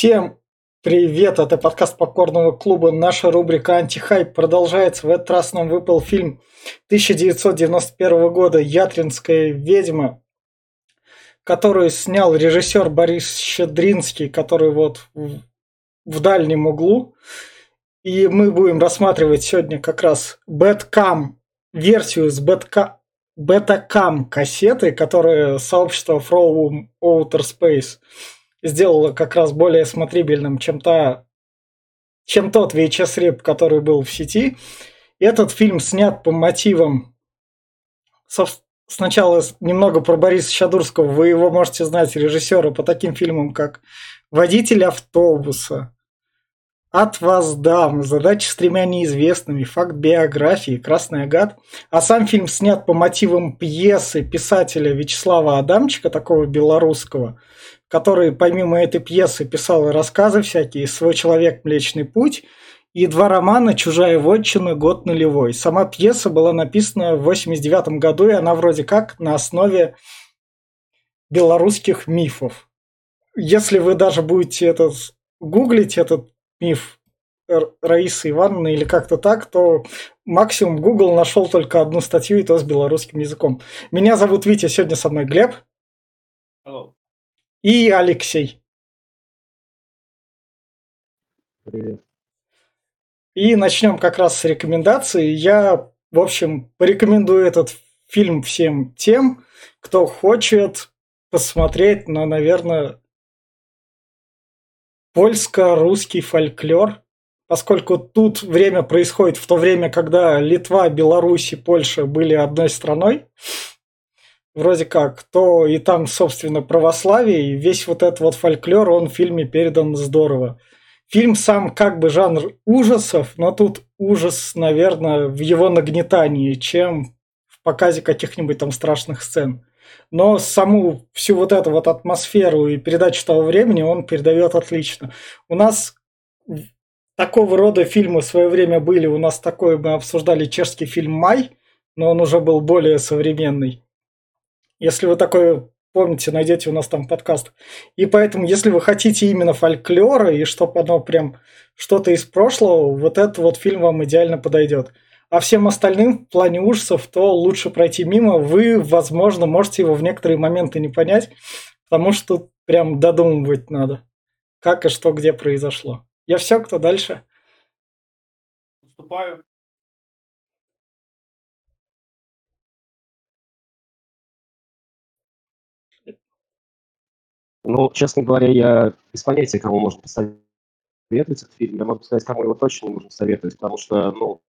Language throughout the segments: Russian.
Всем привет, это подкаст Попкорного клуба. Наша рубрика «Антихайп» продолжается. В этот раз нам выпал фильм 1991 года «Ятринская ведьма», которую снял режиссер Борис Щедринский, который вот в, дальнем углу. И мы будем рассматривать сегодня как раз Бэткам, версию с Бэтка, Бетакам кассеты, которые сообщество From Outer Space – сделала как раз более смотрибельным, чем та чем тот VHS-реп, который был в сети. Этот фильм снят по мотивам сначала немного про Бориса Щадурского. Вы его можете знать, режиссера, по таким фильмам, как «Водитель автобуса», «От вас дам», «Задача с тремя неизвестными», «Факт биографии», «Красный агат». А сам фильм снят по мотивам пьесы писателя Вячеслава Адамчика, такого белорусского, который помимо этой пьесы писал рассказы всякие, «Свой человек. Млечный путь», и два романа «Чужая вотчина. Год нулевой». Сама пьеса была написана в 89 году, и она вроде как на основе белорусских мифов. Если вы даже будете этот гуглить этот миф Раисы Ивановны или как-то так, то максимум Google нашел только одну статью, и то с белорусским языком. Меня зовут Витя, сегодня со мной Глеб. Hello и Алексей. Привет. И начнем как раз с рекомендаций. Я, в общем, порекомендую этот фильм всем тем, кто хочет посмотреть на, наверное, польско-русский фольклор, поскольку тут время происходит в то время, когда Литва, Беларусь и Польша были одной страной вроде как, то и там, собственно, православие, и весь вот этот вот фольклор, он в фильме передан здорово. Фильм сам как бы жанр ужасов, но тут ужас, наверное, в его нагнетании, чем в показе каких-нибудь там страшных сцен. Но саму всю вот эту вот атмосферу и передачу того времени он передает отлично. У нас такого рода фильмы в свое время были. У нас такое, мы обсуждали чешский фильм «Май», но он уже был более современный. Если вы такое помните, найдете у нас там подкаст. И поэтому, если вы хотите именно фольклора, и чтобы оно прям что-то из прошлого, вот этот вот фильм вам идеально подойдет. А всем остальным в плане ужасов, то лучше пройти мимо. Вы, возможно, можете его в некоторые моменты не понять, потому что тут прям додумывать надо, как и что где произошло. Я все, кто дальше? Вступаю. Ну, честно говоря, я без понятия, кому можно посоветовать этот фильм. Я могу сказать, кому его точно не нужно советовать, потому что, ну,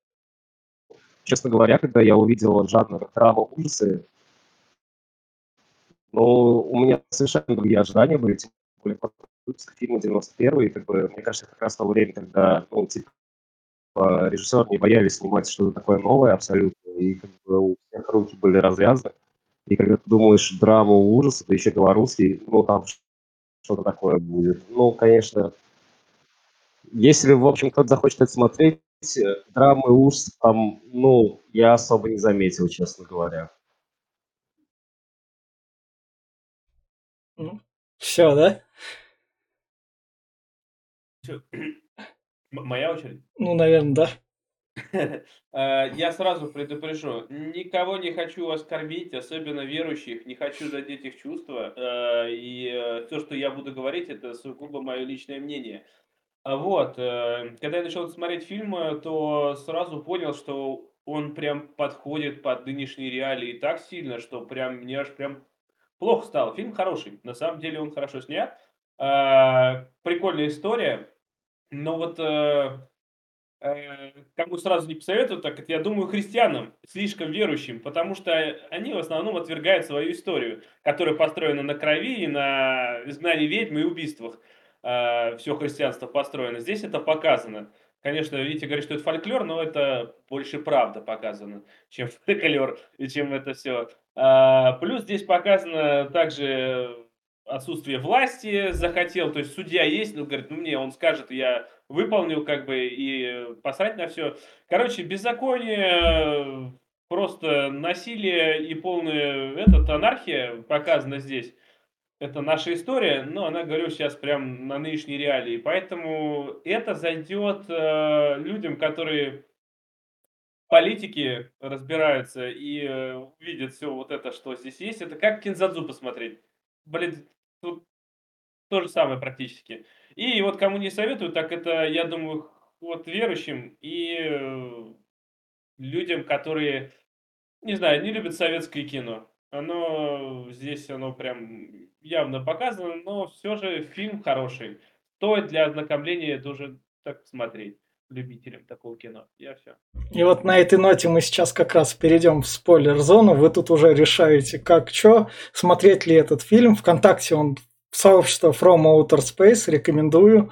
честно говоря, когда я увидел жанр драма ужасы, ну, у меня совершенно другие ожидания были, тем более выпуск фильма 91 и как бы, мне кажется, как раз в то время, когда, ну, типа, режиссеры не боялись снимать что-то такое новое абсолютно, и как бы у всех руки были развязаны. И когда ты думаешь драму ужаса, да еще белорусский, ну, там что-то такое будет. Ну, конечно, если, в общем, кто-то захочет это смотреть, драмы ужас там, ну, я особо не заметил, честно говоря. Ну, все, да? Моя очередь? Ну, наверное, да. Э, я сразу предупрежу, никого не хочу оскорбить, особенно верующих, не хочу задеть их чувства. Э, и э, то, что я буду говорить, это сугубо мое личное мнение. А вот, когда я начал смотреть фильм, то сразу понял, что он прям подходит под нынешние реалии так сильно, что прям мне аж прям плохо стало. Фильм хороший, на самом деле он хорошо снят. Прикольная история. Но вот кому сразу не посоветую, так это, я думаю, христианам, слишком верующим, потому что они в основном отвергают свою историю, которая построена на крови и на изгнании ведьмы и убийствах. Э, Все христианство построено. Здесь это показано. Конечно, видите, говорит, что это фольклор, но это больше правда показано, чем фольклор и чем это все. Э, плюс здесь показано также отсутствие власти захотел, то есть судья есть, но говорит, ну мне, он скажет, я выполнил, как бы, и посрать на все. Короче, беззаконие, просто насилие и полная этот, анархия показана здесь. это наша история, но она, говорю, сейчас прям на нынешней реалии. Поэтому это зайдет э, людям, которые политики разбираются и э, видят все вот это, что здесь есть. Это как Кинзадзу посмотреть. Блин, тут то же самое практически. И вот кому не советую, так это, я думаю, вот верующим и э, людям, которые, не знаю, не любят советское кино. Оно здесь, оно прям явно показано, но все же фильм хороший. Стоит для ознакомления тоже так смотреть любителям такого кино. Я все. И вот на этой ноте мы сейчас как раз перейдем в спойлер-зону. Вы тут уже решаете, как что, смотреть ли этот фильм. Вконтакте он сообщество From Outer Space рекомендую.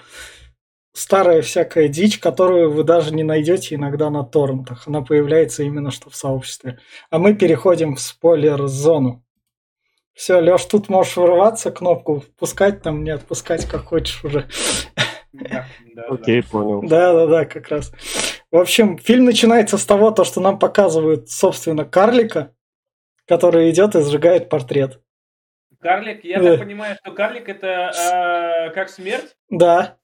Старая всякая дичь, которую вы даже не найдете иногда на торрентах. Она появляется именно что в сообществе. А мы переходим в спойлер-зону. Все, Леш, тут можешь вырываться, кнопку впускать там, не отпускать, как хочешь уже. Окей, понял. Да, да, да, как раз. В общем, фильм начинается с того, то, что нам показывают, собственно, карлика, который идет и сжигает портрет. Карлик, я так понимаю, что карлик это э, как смерть? Да.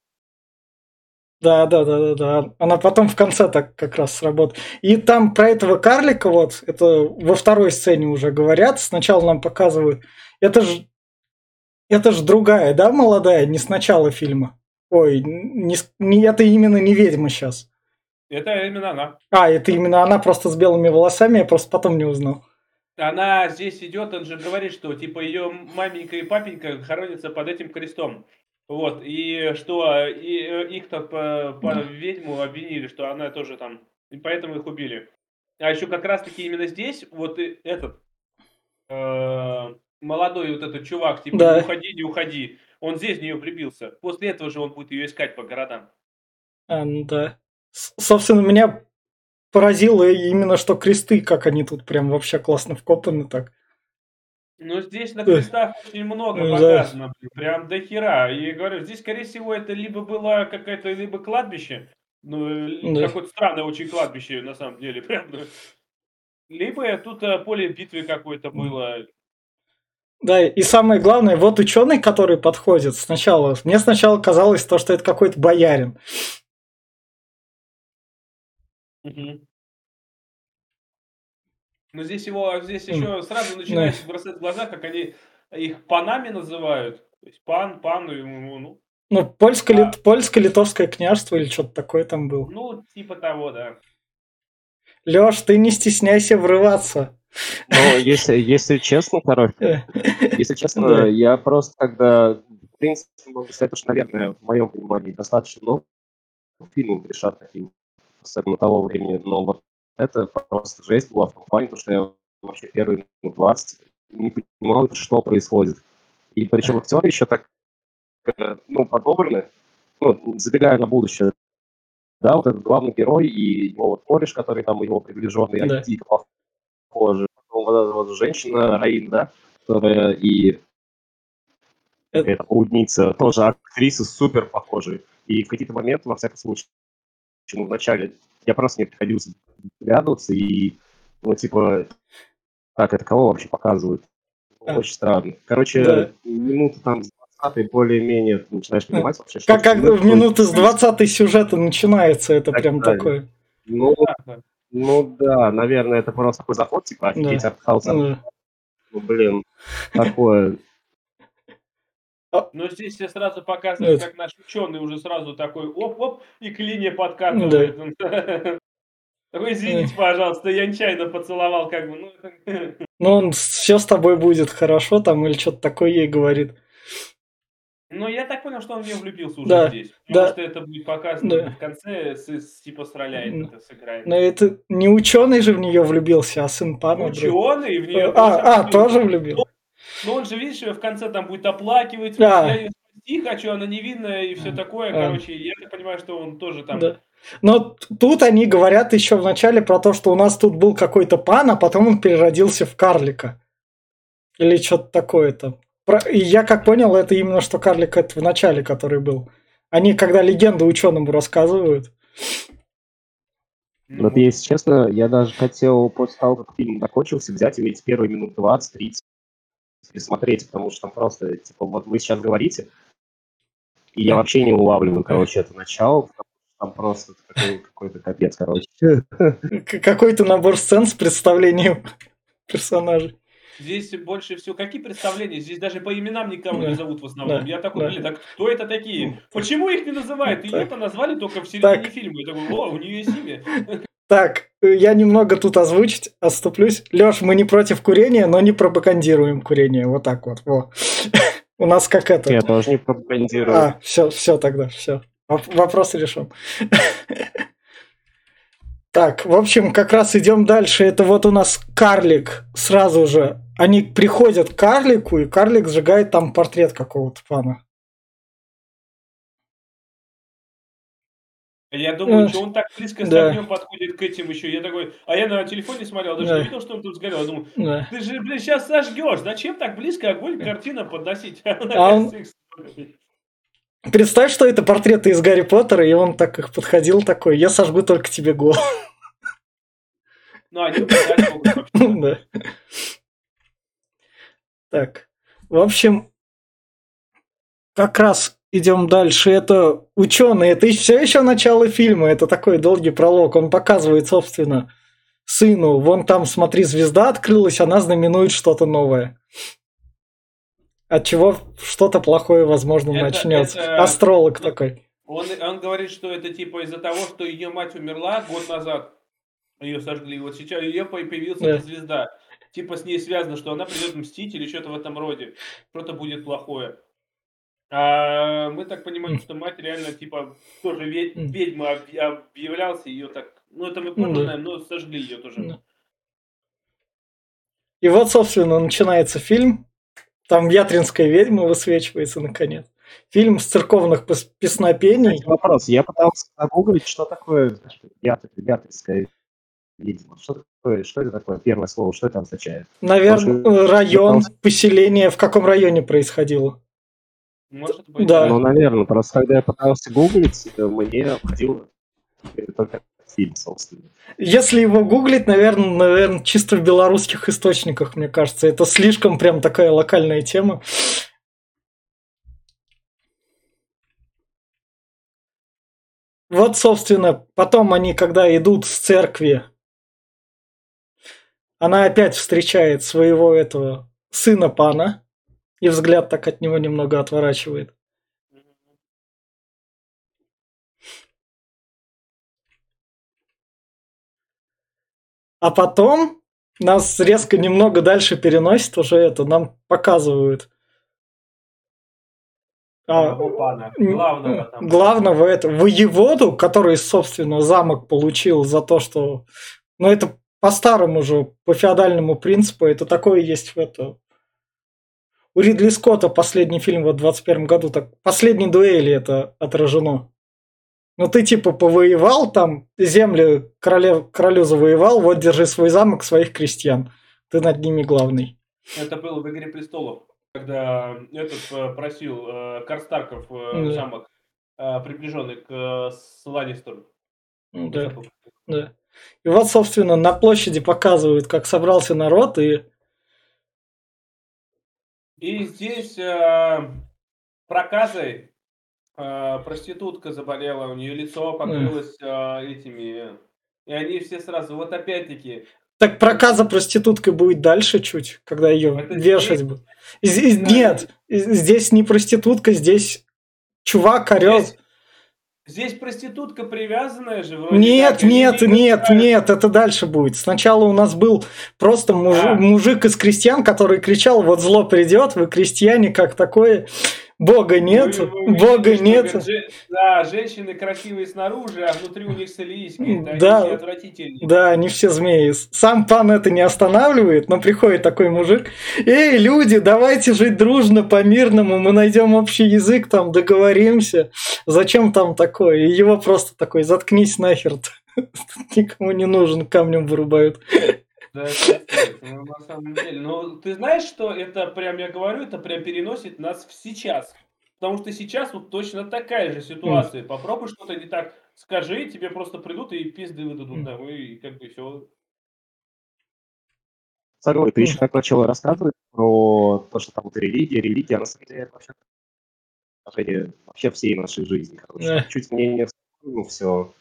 Да, да, да, да, да. Она потом в конце так как раз сработает. И там про этого карлика, вот, это во второй сцене уже говорят. Сначала нам показывают. Это же это же другая, да, молодая, не с начала фильма. Ой, не, не, это именно не ведьма сейчас. Это именно она. А, это именно она просто с белыми волосами, я просто потом не узнал. Она здесь идет, он же говорит, что типа ее маменька и папенька хоронятся под этим крестом. Вот, и что и, э, их-то по, по ведьму обвинили, что она тоже там, и поэтому их убили. А еще как раз-таки именно здесь, вот этот э, молодой вот этот чувак, типа, да. не уходи, не уходи, он здесь в нее прибился. После этого же он будет ее искать по городам. А, ну да. С собственно, меня поразило именно, что кресты, как они тут прям вообще классно вкопаны так. Ну, здесь на крестах очень много показано, да. прям до хера. И говорю, здесь, скорее всего, это либо было какое-то, либо кладбище, ну, да. какое-то странное очень кладбище, на самом деле, прям, либо тут э, поле битвы какое-то было. Да, и самое главное, вот ученый, который подходит сначала, мне сначала казалось то, что это какой-то боярин. Угу. Но здесь его, здесь еще сразу начинается бросать в глаза, как они их панами называют. То есть пан, пан, ну... Ну, ну польско-литовское а, польско княжество или что-то такое там было. Ну, типа того, да. Леш, ты не стесняйся врываться. Ну, если, если честно, короче, если честно, я просто когда, в принципе, могу сказать, что, наверное, в моем понимании достаточно много фильмов решат таким, особенно того времени, но это просто жесть была в том плане, потому что я вообще первые минут 20 не понимал, что происходит. И причем актеры еще так, э, ну, подобраны, ну, забегая на будущее, да, вот этот главный герой и его вот кореш, который там его приближенный, они да. дико похожи. Потом вот эта вот женщина, Раин, да, которая и это... эта блудница, тоже актриса супер похожие. И в какие-то моменты, во всяком случае, ну, в начале я просто не приходился глянуться и, ну, типа, как это кого вообще показывают? А. Очень странно. Короче, да. минуты там с 20 более-менее начинаешь понимать вообще, что... Как, как в минуты с 20 сюжета начинается это так прям далее. такое. Ну, ну да, наверное, это просто такой заход, типа, офигеть, да. артхауса. Да. Ну, блин, такое... Но здесь я сразу показываю, как наш ученый уже сразу такой оп-оп, и к линии подкатывает. Да. Такой, извините, пожалуйста, я нечаянно поцеловал, как бы. Ну, ну он все с тобой будет хорошо, там, или что-то такое ей говорит. Ну, я так понял, что он в нее влюбился уже да, здесь. Потому да. что это будет показано да. в конце, с, с, типа стреляет, это сыграет. Но это не ученый же в нее влюбился, а сын пана. Ученый в нее А, а тоже влюбил. Но он же, видишь, в конце там будет оплакивать, да. я ее спасти хочу, она невинная и все такое. Короче, я так понимаю, что он тоже там да. Но тут они говорят еще в начале про то, что у нас тут был какой-то пан, а потом он переродился в карлика. Или что-то такое-то. И я как понял, это именно что карлик это в начале, который был. Они когда легенду ученому рассказывают. Вот если честно, я даже хотел после того, как фильм закончился, взять и ведь первые минут 20-30 пересмотреть, потому что там просто, типа, вот вы сейчас говорите, и я вообще не улавливаю, короче, это начало, там просто какой-то капец, короче. Какой-то набор сцен с представлением персонажей. Здесь больше всего... Какие представления? Здесь даже по именам никого да. не зовут в основном. Да. Я такой, да. блин, так кто это такие? Почему их не называют? Ее-то назвали только в середине так. фильма. Я такой, о, у нее есть имя. Так, я немного тут озвучить, отступлюсь. Леш, мы не против курения, но не пропагандируем курение. Вот так вот. Во. У нас как это. Я тоже не пропагандирую. А, все, все тогда, все. Вопрос решен. Так, в общем, как раз идем дальше. Это вот у нас карлик сразу же. Они приходят к карлику, и карлик сжигает там портрет какого-то пана. Я думаю, что он так близко с да. огнем подходит к этим еще. Я такой, а я на телефоне смотрел, даже да. не видел, что он тут сгорел. Я думаю, да. ты же, блин, сейчас сожгешь. Зачем так близко огонь картина подносить? А он... Представь, что это портреты из Гарри Поттера, и он так их подходил такой, я сожгу только тебе голову. Ну, они могут Да. Так, в общем, как раз идем дальше. Это ученый, это все еще начало фильма, это такой долгий пролог. Он показывает, собственно, сыну, вон там, смотри, звезда открылась, она знаменует что-то новое. От чего что-то плохое, возможно, это, начнется. Это... Астролог ну, такой. Он, он говорит, что это типа из-за того, что ее мать умерла год назад, ее сожгли. Вот сейчас ее появилась да. звезда. Типа с ней связано, что она придет мстить или что-то в этом роде. Что-то будет плохое. А мы так понимаем, что мать реально, типа, тоже ведь, ведьма объявлялся, ее так... Ну, это мы ну, знаем, но сожгли ее тоже. И вот, собственно, начинается фильм. Там Ятринская ведьма высвечивается, наконец. Фильм с церковных песнопений. Вопрос. Я пытался загуглить, что такое Ятринская ведьма. Что такое, что это такое? Первое слово, что это означает? Наверное, Может, район, пытался... поселение. В каком районе происходило? Может быть. Да. Ну, наверное, просто когда я пытался гуглить, мне входило только фильм, собственно. Если его гуглить, наверное, наверное, чисто в белорусских источниках, мне кажется. Это слишком прям такая локальная тема. Вот, собственно, потом они, когда идут с церкви, она опять встречает своего этого сына пана, и взгляд так от него немного отворачивает. А потом нас резко немного дальше переносит уже это, нам показывают. А, главного, там. главного это воеводу, который, собственно, замок получил за то, что... Ну, это по-старому же, по феодальному принципу, это такое есть в это у Ридли Скотта последний фильм в 21 году, так последней дуэли это отражено. Ну ты типа повоевал там, земли королев, королю завоевал, вот держи свой замок своих крестьян. Ты над ними главный. Это было в «Игре престолов», когда этот э, просил э, Карстарков э, да. замок, э, приближенный к э, Ланнистеру. Ну да, да. И вот, собственно, на площади показывают, как собрался народ, и и здесь э, проказой э, проститутка заболела, у нее лицо покрылось э, этими... И они все сразу, вот опять-таки... Так проказа проституткой будет дальше чуть, когда ее Это вешать здесь... будут. Здесь, нет, здесь не проститутка, здесь чувак орет. Здесь... Здесь проститутка привязанная же вроде Нет, как, нет, не нет, нет, это дальше будет. Сначала у нас был просто муж, а. мужик из крестьян, который кричал, вот зло придет, вы крестьяне, как такое. Бога нет, вы, вы Бога видите, нет. Что, да, женщины красивые снаружи, а внутри у них солииски. Да, они отвратительные. Да, они все змеи. Сам пан это не останавливает, но приходит такой мужик. Эй, люди, давайте жить дружно, по-мирному, мы найдем общий язык, там договоримся. Зачем там такое? И его просто такой, заткнись нахер. Никому не нужен, камнем вырубают. Да, ну, на самом деле. Но ты знаешь, что это прям, я говорю, это прям переносит нас в сейчас. Потому что сейчас вот точно такая же ситуация. Попробуй что-то не так скажи, тебе просто придут и пизды выдадут. Да, и как бы все. Согласен. Ты еще так начал рассказывать про то, что там вот религия, религия, на самом деле это вообще вообще всей нашей жизни. Короче. Чуть мнение, ну, все.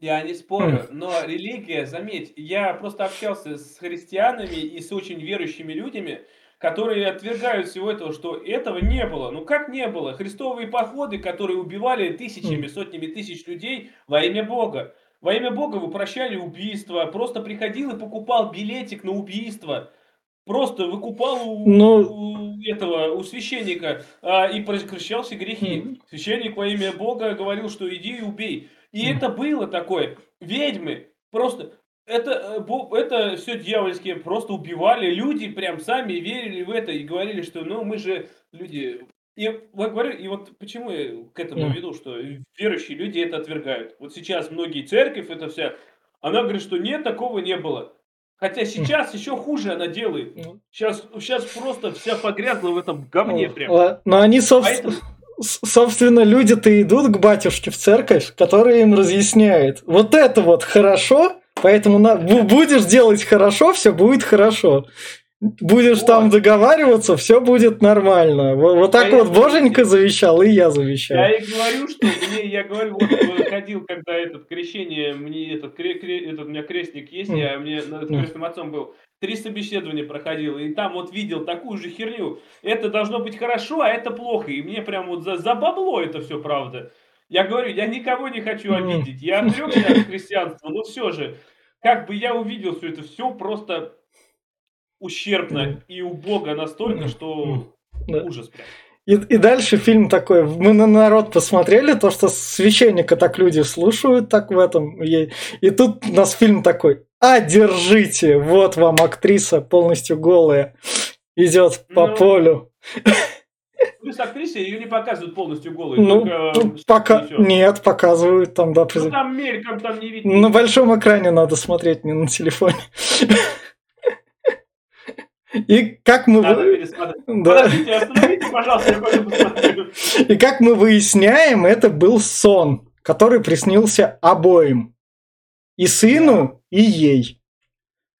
Я не спорю, но религия, заметь, я просто общался с христианами и с очень верующими людьми, которые отвергают всего этого, что этого не было. Ну как не было? Христовые походы, которые убивали тысячами, сотнями тысяч людей во имя Бога. Во имя Бога вы прощали убийство, просто приходил и покупал билетик на убийство. Просто выкупал у, Ну- у этого, у священника а, и прекращал все грехи. Мгм. Священник во имя Бога говорил, что иди и убей. И это было такое. Ведьмы просто это, э, это все дьявольские просто убивали. Люди прям сами верили в это и говорили, что ну мы же люди. И вот говорю, и вот почему я к этому Мгм. веду, что верующие люди это отвергают. Вот сейчас многие церковь, это вся, она говорит, что нет, такого не было. Хотя сейчас еще хуже она делает. Ну. Сейчас, сейчас просто вся погрязла в этом говне прям. Но они, собс- Поэтому- с- собственно, люди-то идут к батюшке в церковь, который им разъясняет. Вот это вот хорошо, поэтому на- бу- будешь делать хорошо, все будет хорошо. Будешь Вот. там договариваться, все будет нормально. Вот, вот так вот Боженька завещал, и я Я завещаю. и говорю, что мне, я говорю, вот ходил, когда этот крещение, мне этот, кре- кре- этот у меня крестник есть, я мне над крестным отцом был, три собеседования проходил, и там вот видел такую же херню. Это должно быть хорошо, а это плохо. И мне прям вот за, за бабло это все правда. Я говорю, я никого не хочу Мгм. обидеть. Я отрекся от христианства, но все же, как бы я увидел все это, все просто ущербно и убого настолько, что Да. ужас прям. И, и дальше фильм такой. Мы на народ посмотрели, то, что священника так люди слушают, так в этом. И, и тут у нас фильм такой. А, держите, вот вам актриса полностью голая. Идет по Ну, полю. Плюс актрисе ее не показывают полностью голой. Ну, только, э, пока... несёт. Нет, показывают там, да. Ну, там мельком, там не видно. На большом экране надо смотреть, не на телефоне. И как мы... Надо. Да. Подождите, остановите, пожалуйста, я пойду посмотрю. И как мы выясняем, это был сон, который приснился обоим. И сыну, и ей.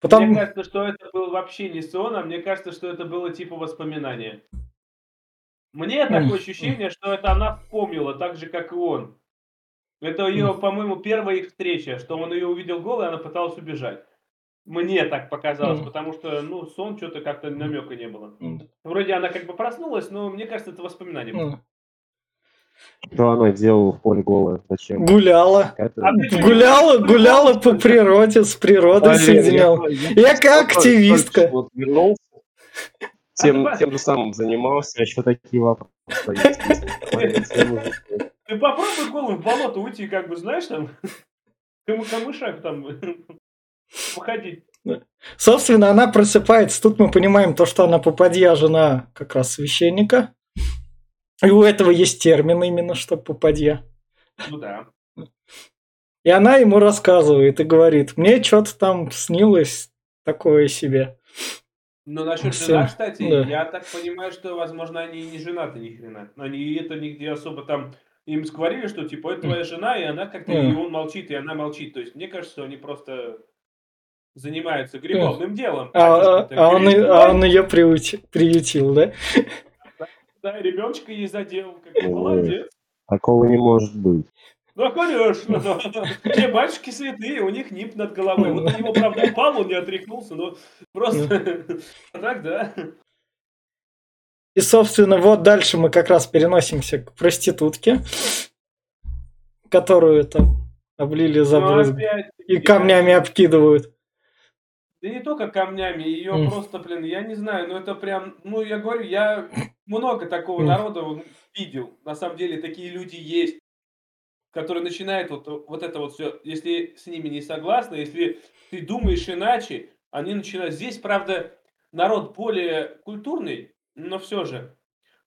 Потому... Мне кажется, что это был вообще не сон, а мне кажется, что это было типа воспоминание. Мне такое ощущение, что это она вспомнила, так же, как и он. Это ее, по-моему, первая их встреча, что он ее увидел голой, она пыталась убежать. Мне так показалось, потому что, ну, сон что-то как-то намека не было. Вроде она как бы проснулась, но мне кажется, это воспоминание. было. Что она делала в поле голое? Зачем? Гуляла. А что, Гуляла, гуляла по природе, с природой Блин, соединяла. Я как только- активистка. только Вот вернулся, тем, А тем же самым занимался, а еще такие вопросы. Ты попробуй голым в болото уйти, как бы, знаешь, там, камышах там походить. Собственно, она просыпается. Тут мы понимаем то, что она попадья, жена как раз священника. И у этого есть термин именно, что попадья. Ну да. И она ему рассказывает и говорит, мне что-то там снилось такое себе. Но насчет Всё, жена, кстати, да. я так понимаю, что, возможно, они не женаты ни хрена. Они это нигде особо там им говорили, что типа это твоя жена, и она как-то, Мгм. и он молчит, и она молчит. То есть мне кажется, что они просто занимаются грибовным делом. А, а- а он, а он ее приютил, да? Да, ребеночка ей задел. Как молодец. Такого не может быть. Ну, конечно, да. Все батюшки святые, у них нип над головой. Вот у него, правда, упал, он не отряхнулся, но просто а так, да. И, собственно, вот дальше мы как раз переносимся к проститутке, которую там облили Но забрызг опять, и камнями обкидывают. Да не только камнями, ее Мгм. просто, блин, я не знаю, ну это прям, ну я говорю, я много такого народа видел. На самом деле такие люди есть, которые начинают вот, вот это вот все, если с ними не согласны, если ты думаешь иначе, они начинают. Здесь, правда, народ более культурный, но все же.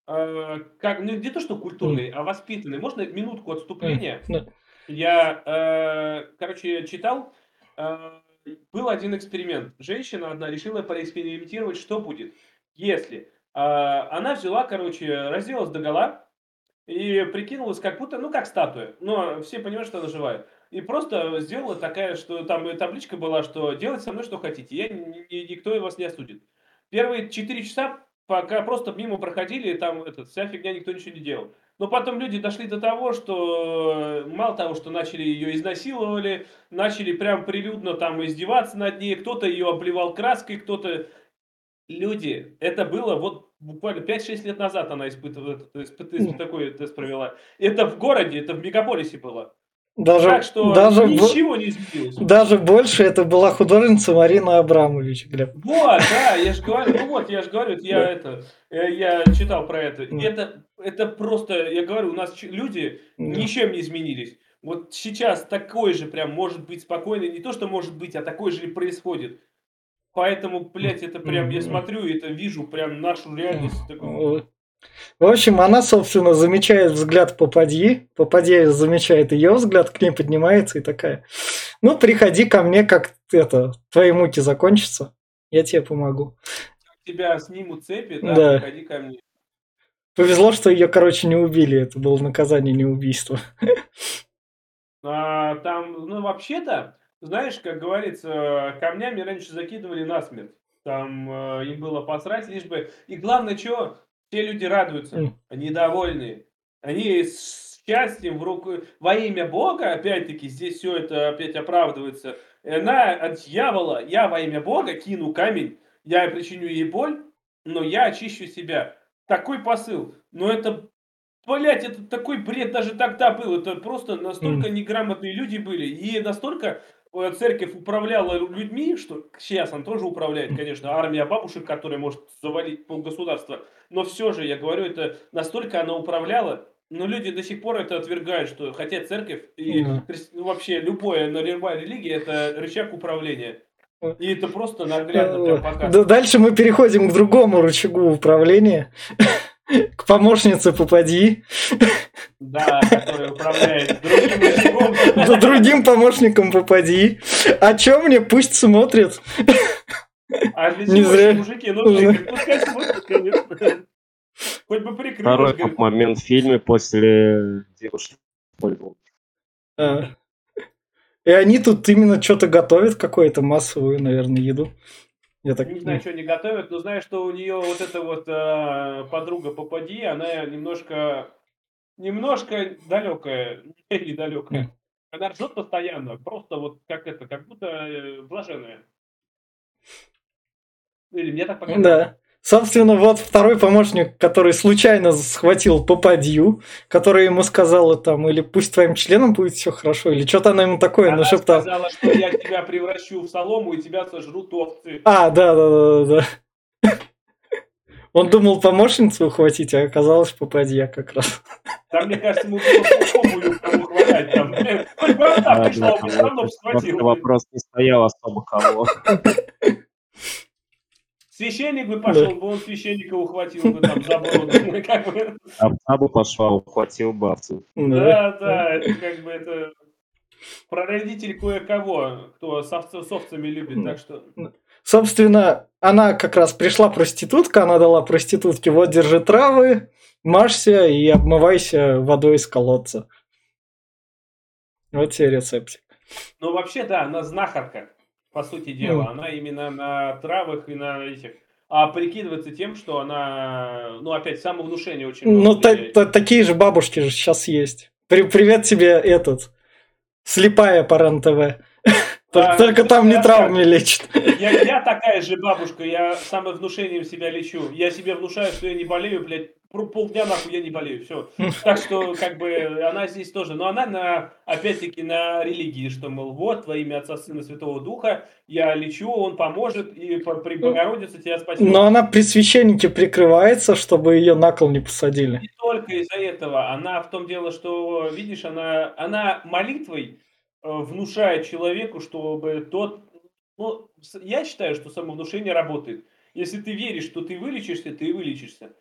э, как, ну, не то, что культурный, а воспитанный. Можно минутку отступления? Я, э, короче, читал, э, был один эксперимент. Женщина одна решила поэкспериментировать, что будет, если она взяла, короче, разделась догола и прикинулась как будто, ну, как статуя. Но все понимают, что она живая. и просто сделала такая, что там табличка была, что делайте со мной что хотите, я, никто вас не осудит. Первые 4 часа пока просто мимо проходили, там этот, вся фигня, никто ничего не делал. Но потом люди дошли до того, что мало того, что начали ее изнасиловали, начали прям прилюдно там издеваться над ней, кто-то ее обливал краской, кто-то... Люди, это было вот буквально 5-6 лет назад она испытывала, испытывала такой тест провела. Это в городе, это в мегаполисе было. Даже, так что даже ничего не изменилось. Даже больше это была художница Марина Абрамович, Глеб. Вот, да, я же говорю, ну вот, я же говорю, я да. это, э, я читал про это. Да. Это, это просто, я говорю, у нас люди да. ничем не изменились. Вот сейчас такой же прям может быть спокойно, не то, что может быть, а такой же и происходит. Поэтому, блядь, это прям, я смотрю и это вижу прям нашу реальность. Такую. В общем, она, собственно, замечает взгляд Попадьи, Попадья замечает ее взгляд, к ней поднимается и такая, ну, приходи ко мне, как это, твои муки закончатся, я тебе помогу. Тебя снимут цепи, да, да. приходи ко мне. Повезло, что ее, короче, не убили, это было наказание, не убийство. А, там, ну, вообще-то, знаешь, как говорится, камнями раньше закидывали насмерть. Там э, им было посрать, лишь бы... И главное, что все люди радуются, они довольны. Они с счастьем в руку... Во имя Бога, опять-таки, здесь все это опять оправдывается. Она от дьявола, я во имя Бога кину камень, я причиню ей боль, но я очищу себя. Такой посыл. Но это, блядь, это такой бред даже тогда был. Это просто настолько неграмотные люди были. И настолько церковь управляла людьми, что сейчас она тоже управляет, конечно, армия бабушек, которая может завалить полгосударства, но все же, я говорю, это настолько она управляла, но люди до сих пор это отвергают, что хотя церковь и mm. ну, вообще любое, любая религия это рычаг управления. И это просто наглядно прям показывает. Дальше мы переходим к другому рычагу управления. К помощнице попади. Да, который управляет другим рычагом. Да другим помощником попади. А чё мне пусть смотрят? А для Не зря. мужики нужны? Пускай смотрят, конечно. Хоть бы прикрыть. Второй момент в фильме после девушки. А. И они тут именно что-то готовят, какую-то массовую, наверное, еду. Я так... Не знаю, что они готовят, но знаю, что у нее вот эта вот э, подруга Попади, она немножко, немножко далекая, недалекая. Она ржет постоянно, просто вот как это, как будто э, блаженная. Или мне так показалось. Да. Собственно, вот второй помощник, который случайно схватил попадью, который ему сказала там, или пусть твоим членом будет все хорошо, или что-то она ему такое она нашептала. сказала, что я тебя превращу в солому и тебя сожрут овцы. А, да, да, да, да. Он думал помощницу ухватить, а оказалось попадья как раз. Там, мне кажется, ему было хватать. Там. Пришла, все равно схватил. Вопрос не стоял особо кого. Священник бы пошел, бы он священника ухватил бы там за бороду. Как бы. Овца бы пошел, ухватил бы овцу. Да, да, это как бы это прародитель кое-кого, кто с, овц, с овцами любит, так что... Собственно, она как раз пришла проститутка, она дала проститутке, вот держи травы, машься и обмывайся водой из колодца. Вот тебе рецептик. Ну, вообще, да, она знахарка по сути дела. Ну. Она именно на травах и на этих. А прикидывается тем, что она, ну, опять, самовнушение очень Ну, та, та, такие же бабушки же сейчас есть. При, привет тебе этот, слепая по РЕН-ТВ. А, Только там не травми лечат. Я, я такая же бабушка, я самовнушением себя лечу. Я себе внушаю, что я не болею, блядь, полдня нахуй я не болею, все. Так что, как бы, она здесь тоже, но она на, опять-таки, на религии, что, мол, вот, во имя Отца, Сына, Святого Духа, я лечу, он поможет, и при Богородице тебя спасет. Но она при священнике прикрывается, чтобы ее на кол не посадили. Не только из-за этого, она в том дело, что, видишь, она, она молитвой э, внушает человеку, чтобы тот, ну, я считаю, что самовнушение работает. Если ты веришь, что ты вылечишься, ты и вылечишься.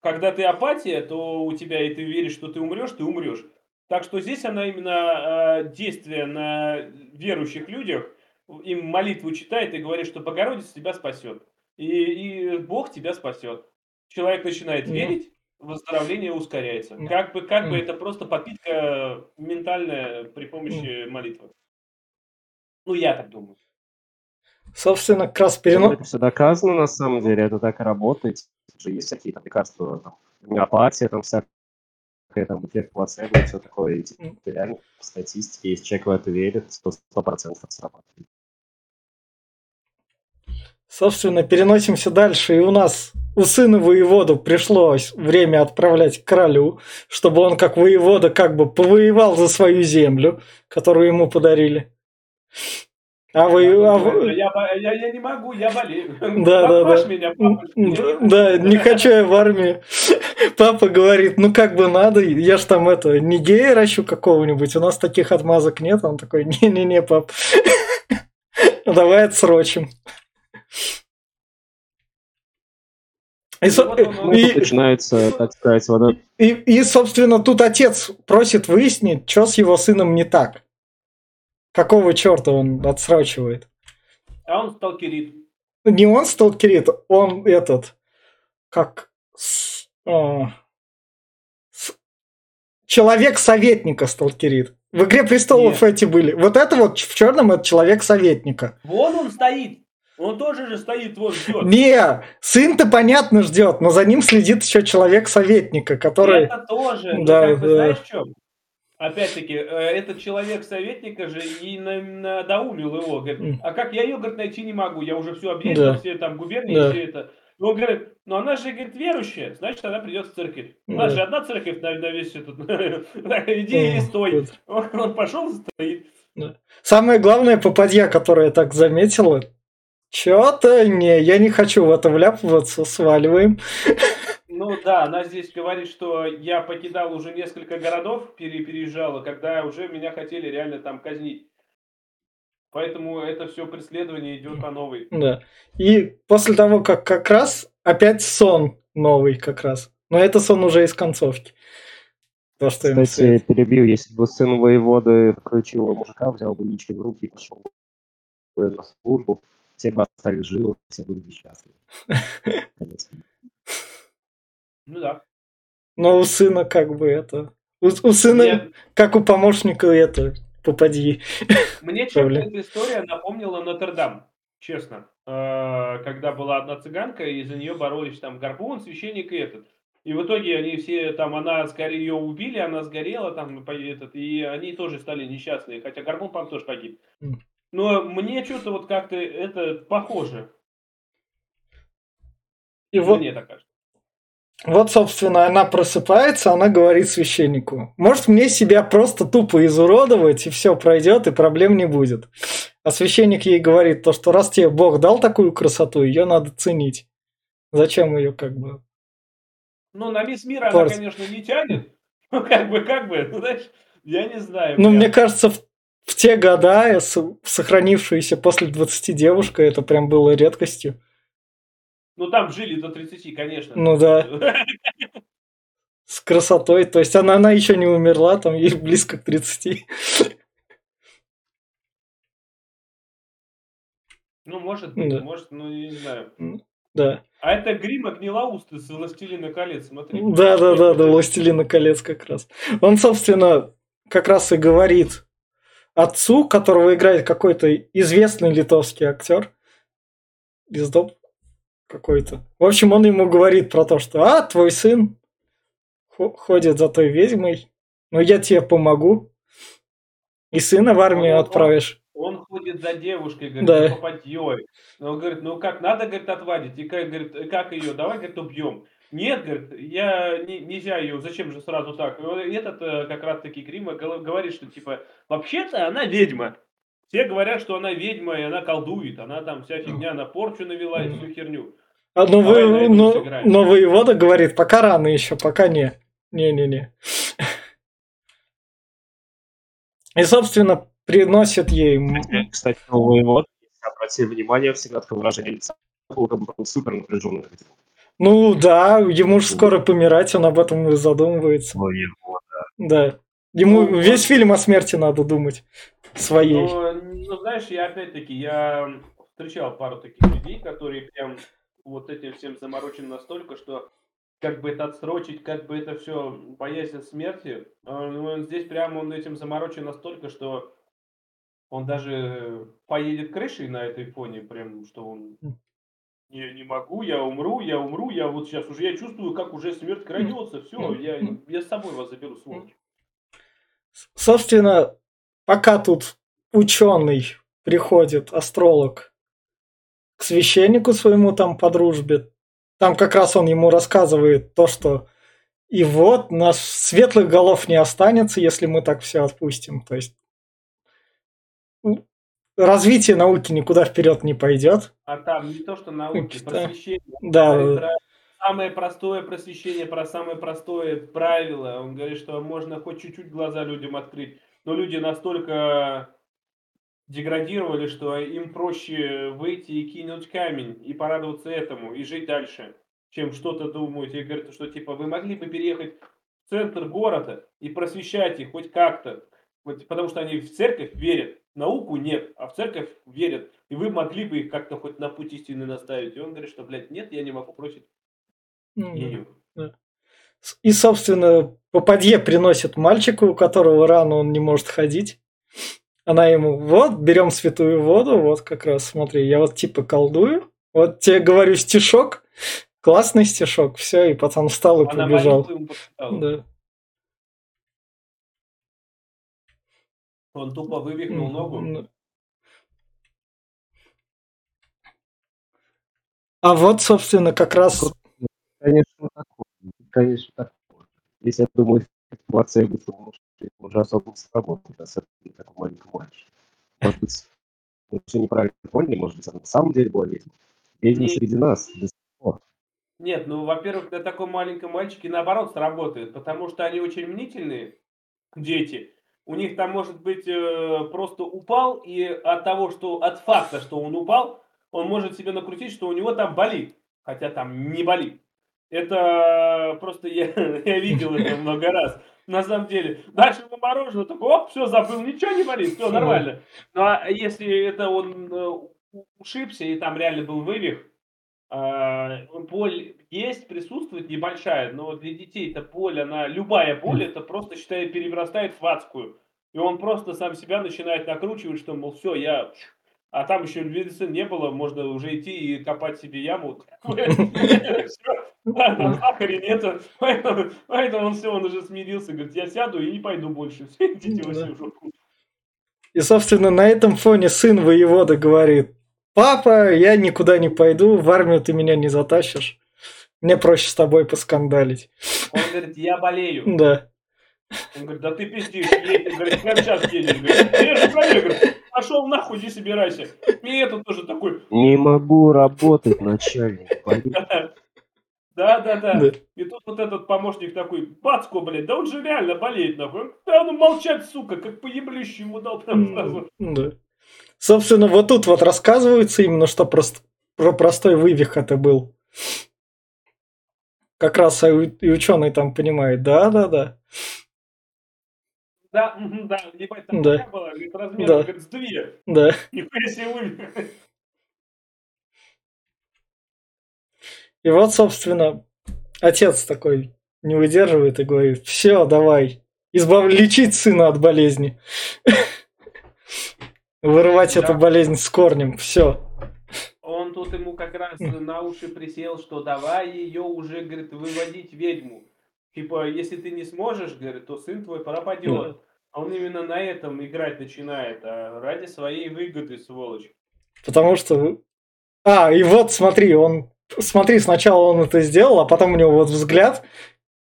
Когда ты апатия, то у тебя и ты веришь, что ты умрешь, ты умрешь. Так что здесь она именно э, действие на верующих людях, им молитву читает и говорит, что Богородица тебя спасет. И, и Бог тебя спасет. Человек начинает mm. верить, выздоровление ускоряется. Как бы, как бы это просто подпитка ментальная при помощи молитвы. Ну, я так думаю. Собственно, как раз перенос... Это все доказано, на самом деле, это так и работает. Есть всякие там лекарства, там, гомеопатия, там всякое, там, эффект плацебо и все такое. И, типа, реально, по статистике, если человек в это верит, то 100% это срабатывает. Собственно, переносимся дальше, и у нас у сына воеводу пришлось время отправлять к королю, чтобы он как воевода как бы повоевал за свою землю, которую ему подарили. А вы... Я, а вы... Я, я, я не могу, я болею. Да, да, да. Меня, папа, да, да, не хочу я в армию. Папа говорит, ну как бы надо, я ж там это, не гея ращу какого-нибудь, у нас таких отмазок нет. Он такой, не-не-не, пап, давай отсрочим. И, ну, и, начинается, так сказать, вот и, и, собственно, тут отец просит выяснить, что с его сыном не так. Какого черта он отсрачивает? А он сталкерит. Не он сталкерит, он этот, как а, с, человек советника сталкерит. В игре престолов Нет. эти были. Вот это вот в черном это человек советника. Вон он стоит. Он тоже же стоит, вот ждет. Не, сын-то понятно ждет, но за ним следит еще человек советника, который. Это тоже. Ну, да, ну, как бы, да. знаешь, в чем? Опять-таки, э, этот человек советника же и надоумил его. Говорит, а как я ее, говорит, найти не могу? Я уже все объездил, да. все там губернии, да. все это. И он говорит, ну она же, говорит, верующая, значит, она придет в церковь. У нас да. же одна церковь на, на весь этот. Иди и стой. Он пошел и стоит. Самое главное, попадья, которая так заметила, Чё-то не, я не хочу в это вляпываться, сваливаем. Ну да, она здесь говорит, что я покидал уже несколько городов, пере переезжала, когда уже меня хотели реально там казнить. Поэтому это все преследование идет по новой. Да. И после того, как как раз опять сон новый как раз. Но это сон уже из концовки. То, что Кстати, перебью, если бы сын воеводы включил мужика, взял бы ничего в руки и пошел на службу, все бы остались живы, все были бы счастливы. Ну да. Но у сына как бы это... У, у сына, Мне... как у помощника это, попади. Мне чем-то эта история напомнила Нотр-Дам, честно. Э, когда была одна цыганка, и за нее боролись там Гарпун, священник и этот. И в итоге они все там, она скорее ее убили, она сгорела там, этот, и они тоже стали несчастные, хотя Гарпун, по тоже погиб. Но мне что-то вот как-то это похоже. И вот, Мне так кажется. Вот, собственно, она просыпается, она говорит священнику, может мне себя просто тупо изуродовать, и все пройдет, и проблем не будет. А священник ей говорит то, что раз тебе Бог дал такую красоту, ее надо ценить. Зачем ее как бы... Ну, на весь мир она, конечно, не тянет. Ну, как бы, как бы, знаешь, я не знаю. Ну, мне кажется, в в те года сохранившаяся после 20 девушка, это прям было редкостью. Ну, там жили до 30, конечно. Ну да. С красотой. То есть она, она еще не умерла, там ей близко к 30. Ну, может быть, да. может, ну, не знаю. Да. А это грим огнилоуст из «Властелина колец», смотри. Да, да, да, да, «Властелина колец» как раз. Он, собственно, как раз и говорит отцу, которого играет какой-то известный литовский актер. Издоб какой-то. В общем, он ему говорит про то, что «А, твой сын ходит за той ведьмой, но я тебе помогу, и сына в армию он, отправишь». Он, он ходит за девушкой, говорит, да. за попадьей. Он говорит, ну как, надо, говорит, отвадить, и как, говорит, как ее, давай, говорит, убьем. Нет, говорит, я не, нельзя ее, зачем же сразу так? И этот э, как раз таки Грима говорит, что типа, вообще-то она ведьма. Все говорят, что она ведьма, и она колдует, она там вся фигня на порчу навела и всю херню. А, ну, вы, ну, но воевода говорит, пока рано еще, пока не. Не-не-не. И, собственно, приносит ей... Кстати, воевод, обратите внимание, всегда такое выражение лица, супер напряженный. Ну да, ему же скоро помирать, он об этом и задумывается. Его, да. Да. Ему ну, весь фильм о смерти надо думать. Своей. Ну, ну, знаешь, я опять-таки, я встречал пару таких людей, которые прям вот этим всем заморочены настолько, что как бы это отсрочить, как бы это все боязнь смерти. А, ну, он здесь прямо он этим заморочен настолько, что он даже поедет крышей на этой фоне, прям, что он не, не могу, я умру, я умру, я вот сейчас уже, я чувствую, как уже смерть крадется, все, я, я с собой вас заберу, сволочь. Собственно, пока тут ученый приходит, астролог, к священнику своему там по дружбе, там как раз он ему рассказывает то, что и вот наш светлых голов не останется, если мы так все отпустим. То есть развитие науки никуда вперед не пойдет. А там не то, что науки, просвещение. Да. самое простое просвещение, про самое простое правило. Он говорит, что можно хоть чуть-чуть глаза людям открыть, но люди настолько деградировали, что им проще выйти и кинуть камень, и порадоваться этому, и жить дальше, чем что-то думать. И говорят, что типа вы могли бы переехать в центр города и просвещать их хоть как-то, вот, потому что они в церковь верят, науку нет, а в церковь верят. И вы могли бы их как-то хоть на путь истины наставить. И он говорит, что, блядь, нет, я не могу бросить mm, да. И, собственно, попадье приносит мальчику, у которого рано он не может ходить. Она ему, вот, берем святую воду, вот как раз, смотри, я вот типа колдую, вот тебе говорю стишок, классный стишок, все, и пацан встал и Она побежал. Да. Он тупо вывихнул ногу. А вот, собственно, как раз... Конечно, такое. Конечно, такое. Если я думаю, ситуация уже особо сработает, особенно такой маленький мальчик. Может быть, мы все неправильно поняли, может быть, она на самом деле была ведьма. Ведьма среди нас до сих пор. Нет, ну, во-первых, для такого маленького мальчика наоборот сработает, потому что они очень мнительные, дети, у них там может быть э, просто упал, и от того, что от факта, что он упал, он может себе накрутить, что у него там болит, хотя там не болит. Это просто я, я видел это много раз. На самом деле. Дальше на мороженое, только оп, все, забыл, ничего не болит, все нормально. Ну а если это он э, ушибся и там реально был вывих, э, боль есть, присутствует небольшая, но для детей это боль, она, любая боль, это просто, считай, перерастает в адскую. И он просто сам себя начинает накручивать, что, мол, все, я... А там еще медицины не было, можно уже идти и копать себе яму. Там сахара нету, поэтому он все, он уже смирился, говорит, я сяду и не пойду больше. Идите вы все И, собственно, на этом фоне сын воевода говорит, папа, я никуда не пойду, в армию ты меня не затащишь. Мне проще с тобой поскандалить. Он говорит, я болею. Да. Он говорит, да ты пиздишь, едь. Говорит, прямо сейчас едешь. Говорит, я же. Говорит, пошел нахуй, иди собирайся. И этот тоже такой. Не могу работать, начальник. Да, да, да. И тут вот этот помощник такой, бацко, блядь, да он же реально болеет, нахуй. Да ну молчать, сука, как поеблющий ему дал прям сразу. Да. Собственно, вот тут вот рассказывается именно, что просто про простой вывих это был. Как раз и ученый там понимает, да, да, да. Да, да, ебать, там да. была, говорит, размер, да. говорит, с две. Да. Нихуя себе вывих. И вот, собственно, отец такой не выдерживает и говорит, все, давай, избав... лечить сына от болезни. Вырывать эту болезнь с корнем, все. Он тут ему как раз на уши присел, что давай ее уже, говорит, выводить ведьму. Типа, если ты не сможешь, говорит, то сын твой пропадет. А он именно на этом играть начинает, а ради своей выгоды, сволочь. Потому что... А, и вот смотри, он... Смотри, сначала он это сделал, а потом у него вот взгляд,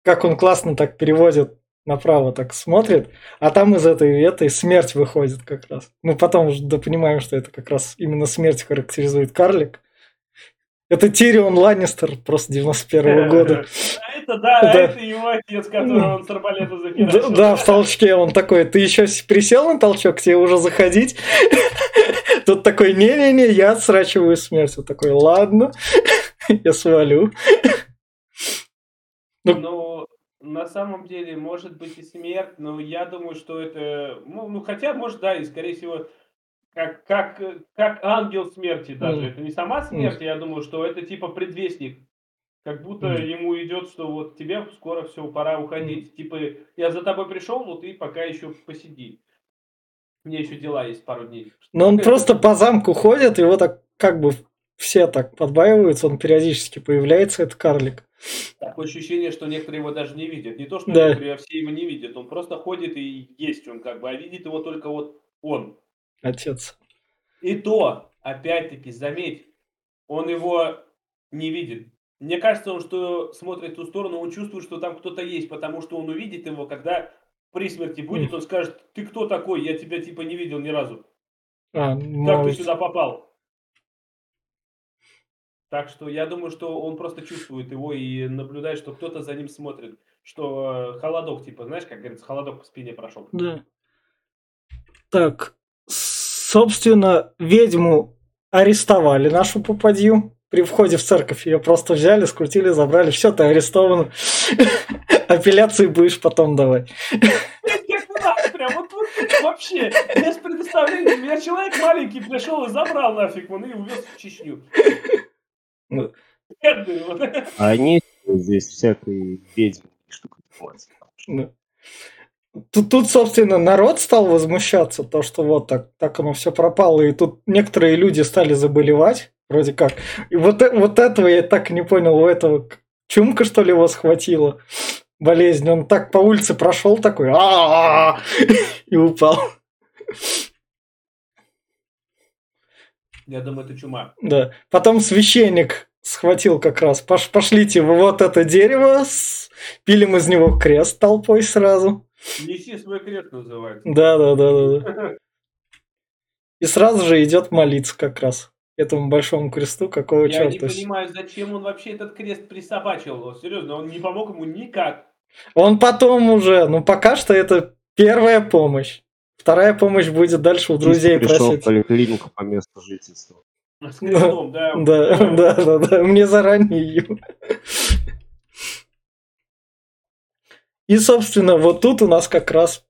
как он классно так переводит направо, так смотрит, а там из этой, этой смерть выходит как раз. Мы потом уже понимаем, что это как раз именно смерть характеризует карлик. Это Тирион Ланнистер просто 91 -го года. А это, да, да. это его отец, которого он с арбалета захерачил. Да, да, в толчке он такой, ты еще присел на толчок, тебе уже заходить? Тут такой, не-не-не, я отсрачиваю смерть. Вот такой, ладно, я свалю. Ну, ну, на самом деле, может быть и смерть, но я думаю, что это... Ну, ну хотя, может, да, и скорее всего, как, как, как ангел смерти даже. Mm. Это не сама смерть, mm. я думаю, что это типа предвестник Как будто mm. ему идет, что вот тебе скоро все, пора уходить. Mm. Типа, я за тобой пришел, но ты пока еще посиди. Мне еще дела есть пару дней. Но он просто по замку ходит, его так как бы все так подбаиваются, он периодически появляется, этот карлик. Такое ощущение, что некоторые его даже не видят. Не то, что да. некоторые, а все его не видят. Он просто ходит и есть он как бы, а видит его только вот он. Отец. И то, опять-таки, заметь, он его не видит. Мне кажется, он что смотрит в ту сторону, он чувствует, что там кто-то есть, потому что он увидит его, когда при смерти будет, он скажет, ты кто такой, я тебя типа не видел ни разу. А, как может... ты сюда попал? Так что я думаю, что он просто чувствует его и наблюдает, что кто-то за ним смотрит. Что э, холодок, типа, знаешь, как говорится, холодок по спине прошел. Да. Так, собственно, ведьму арестовали нашу попадью при входе в церковь. Ее просто взяли, скрутили, забрали. Все, ты арестован. Апелляции будешь потом давать. Прям вот, вообще, без предоставления. Меня человек маленький пришел и забрал нафиг, он и увез в Чечню. Ну. А они здесь всякой ведьмы штука. Тут, тут, собственно, народ стал возмущаться, то, что вот так, так оно все пропало, и тут некоторые люди стали заболевать, вроде как. И вот, вот этого я так не понял, у этого чумка, что ли, его схватила болезнь. Он так по улице прошел такой, а и упал. Я думаю, это чума. Да. Потом священник схватил как раз. Пош, пошлите вот это дерево, пилим из него крест толпой сразу. Неси свой крест называется. Да, да, да, да. да. И сразу же идет молиться как раз этому большому кресту, какого Я черта. Я не понимаю, зачем он вообще этот крест присобачил. Серьезно, он не помог ему никак. Он потом уже, ну пока что это первая помощь. Вторая помощь будет дальше у друзей пришел просить. в поликлинику по месту жительства. С крестом, да. Да, да, да, да, мне заранее ее. И, собственно, вот тут у нас как раз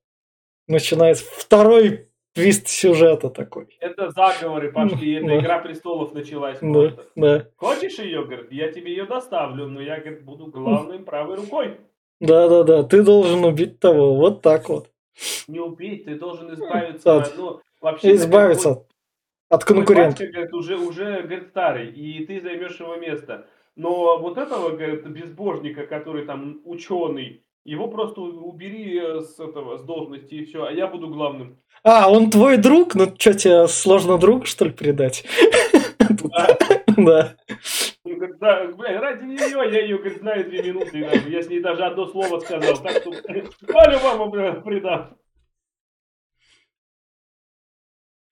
начинается второй твист сюжета такой. Это заговоры пошли, это да. Игра престолов началась. Да, да. Хочешь ее, говорит, я тебе ее доставлю, но я, говорит, буду главным правой рукой. Да, да, да, ты должен убить того, вот так вот. Не убить, ты должен избавиться от, ну, вообще, избавиться от, от конкурента. Батька, говорит, уже, уже, говорит, старый, и ты займешь его место. Но вот этого, говорит, безбожника, который там ученый, его просто убери с этого, с должности и все, а я буду главным. А, он твой друг? Ну что, тебе сложно друг, что ли, предать? Да. Да. Да, бля, ради нее я ее, говорит, знаю две минуты, я с ней даже одно слово сказал, так что по-любому, бля, предам.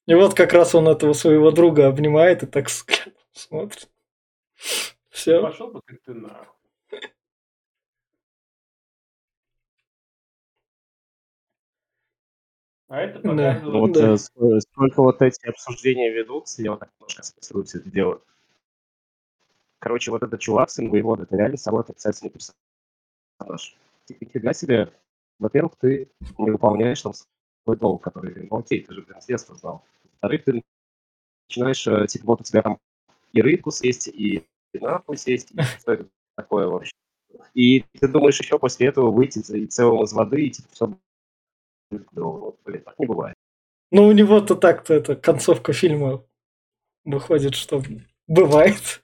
И вот как раз он этого своего друга обнимает и так смотрит. Все. Пошел бы ты нахуй. А это показывает... Да. Вот да. э, сколько вот эти обсуждения ведутся, я вот так немножко специалируюсь это дело. Короче, вот этот чувак, сын воевода, это реально самый отрицательный персонаж. Фига себе, во-первых, ты не выполняешь там свой долг, который, ну окей, ты же прям с детства знал. Во-вторых, ты начинаешь, э, типа, вот у тебя там и рыбку съесть, и нахуй съесть, и что это такое вообще. И ты думаешь еще после этого выйти и целым из воды, и типа все ну, блин, так не бывает. Ну, у него-то так-то это концовка фильма выходит, что бывает.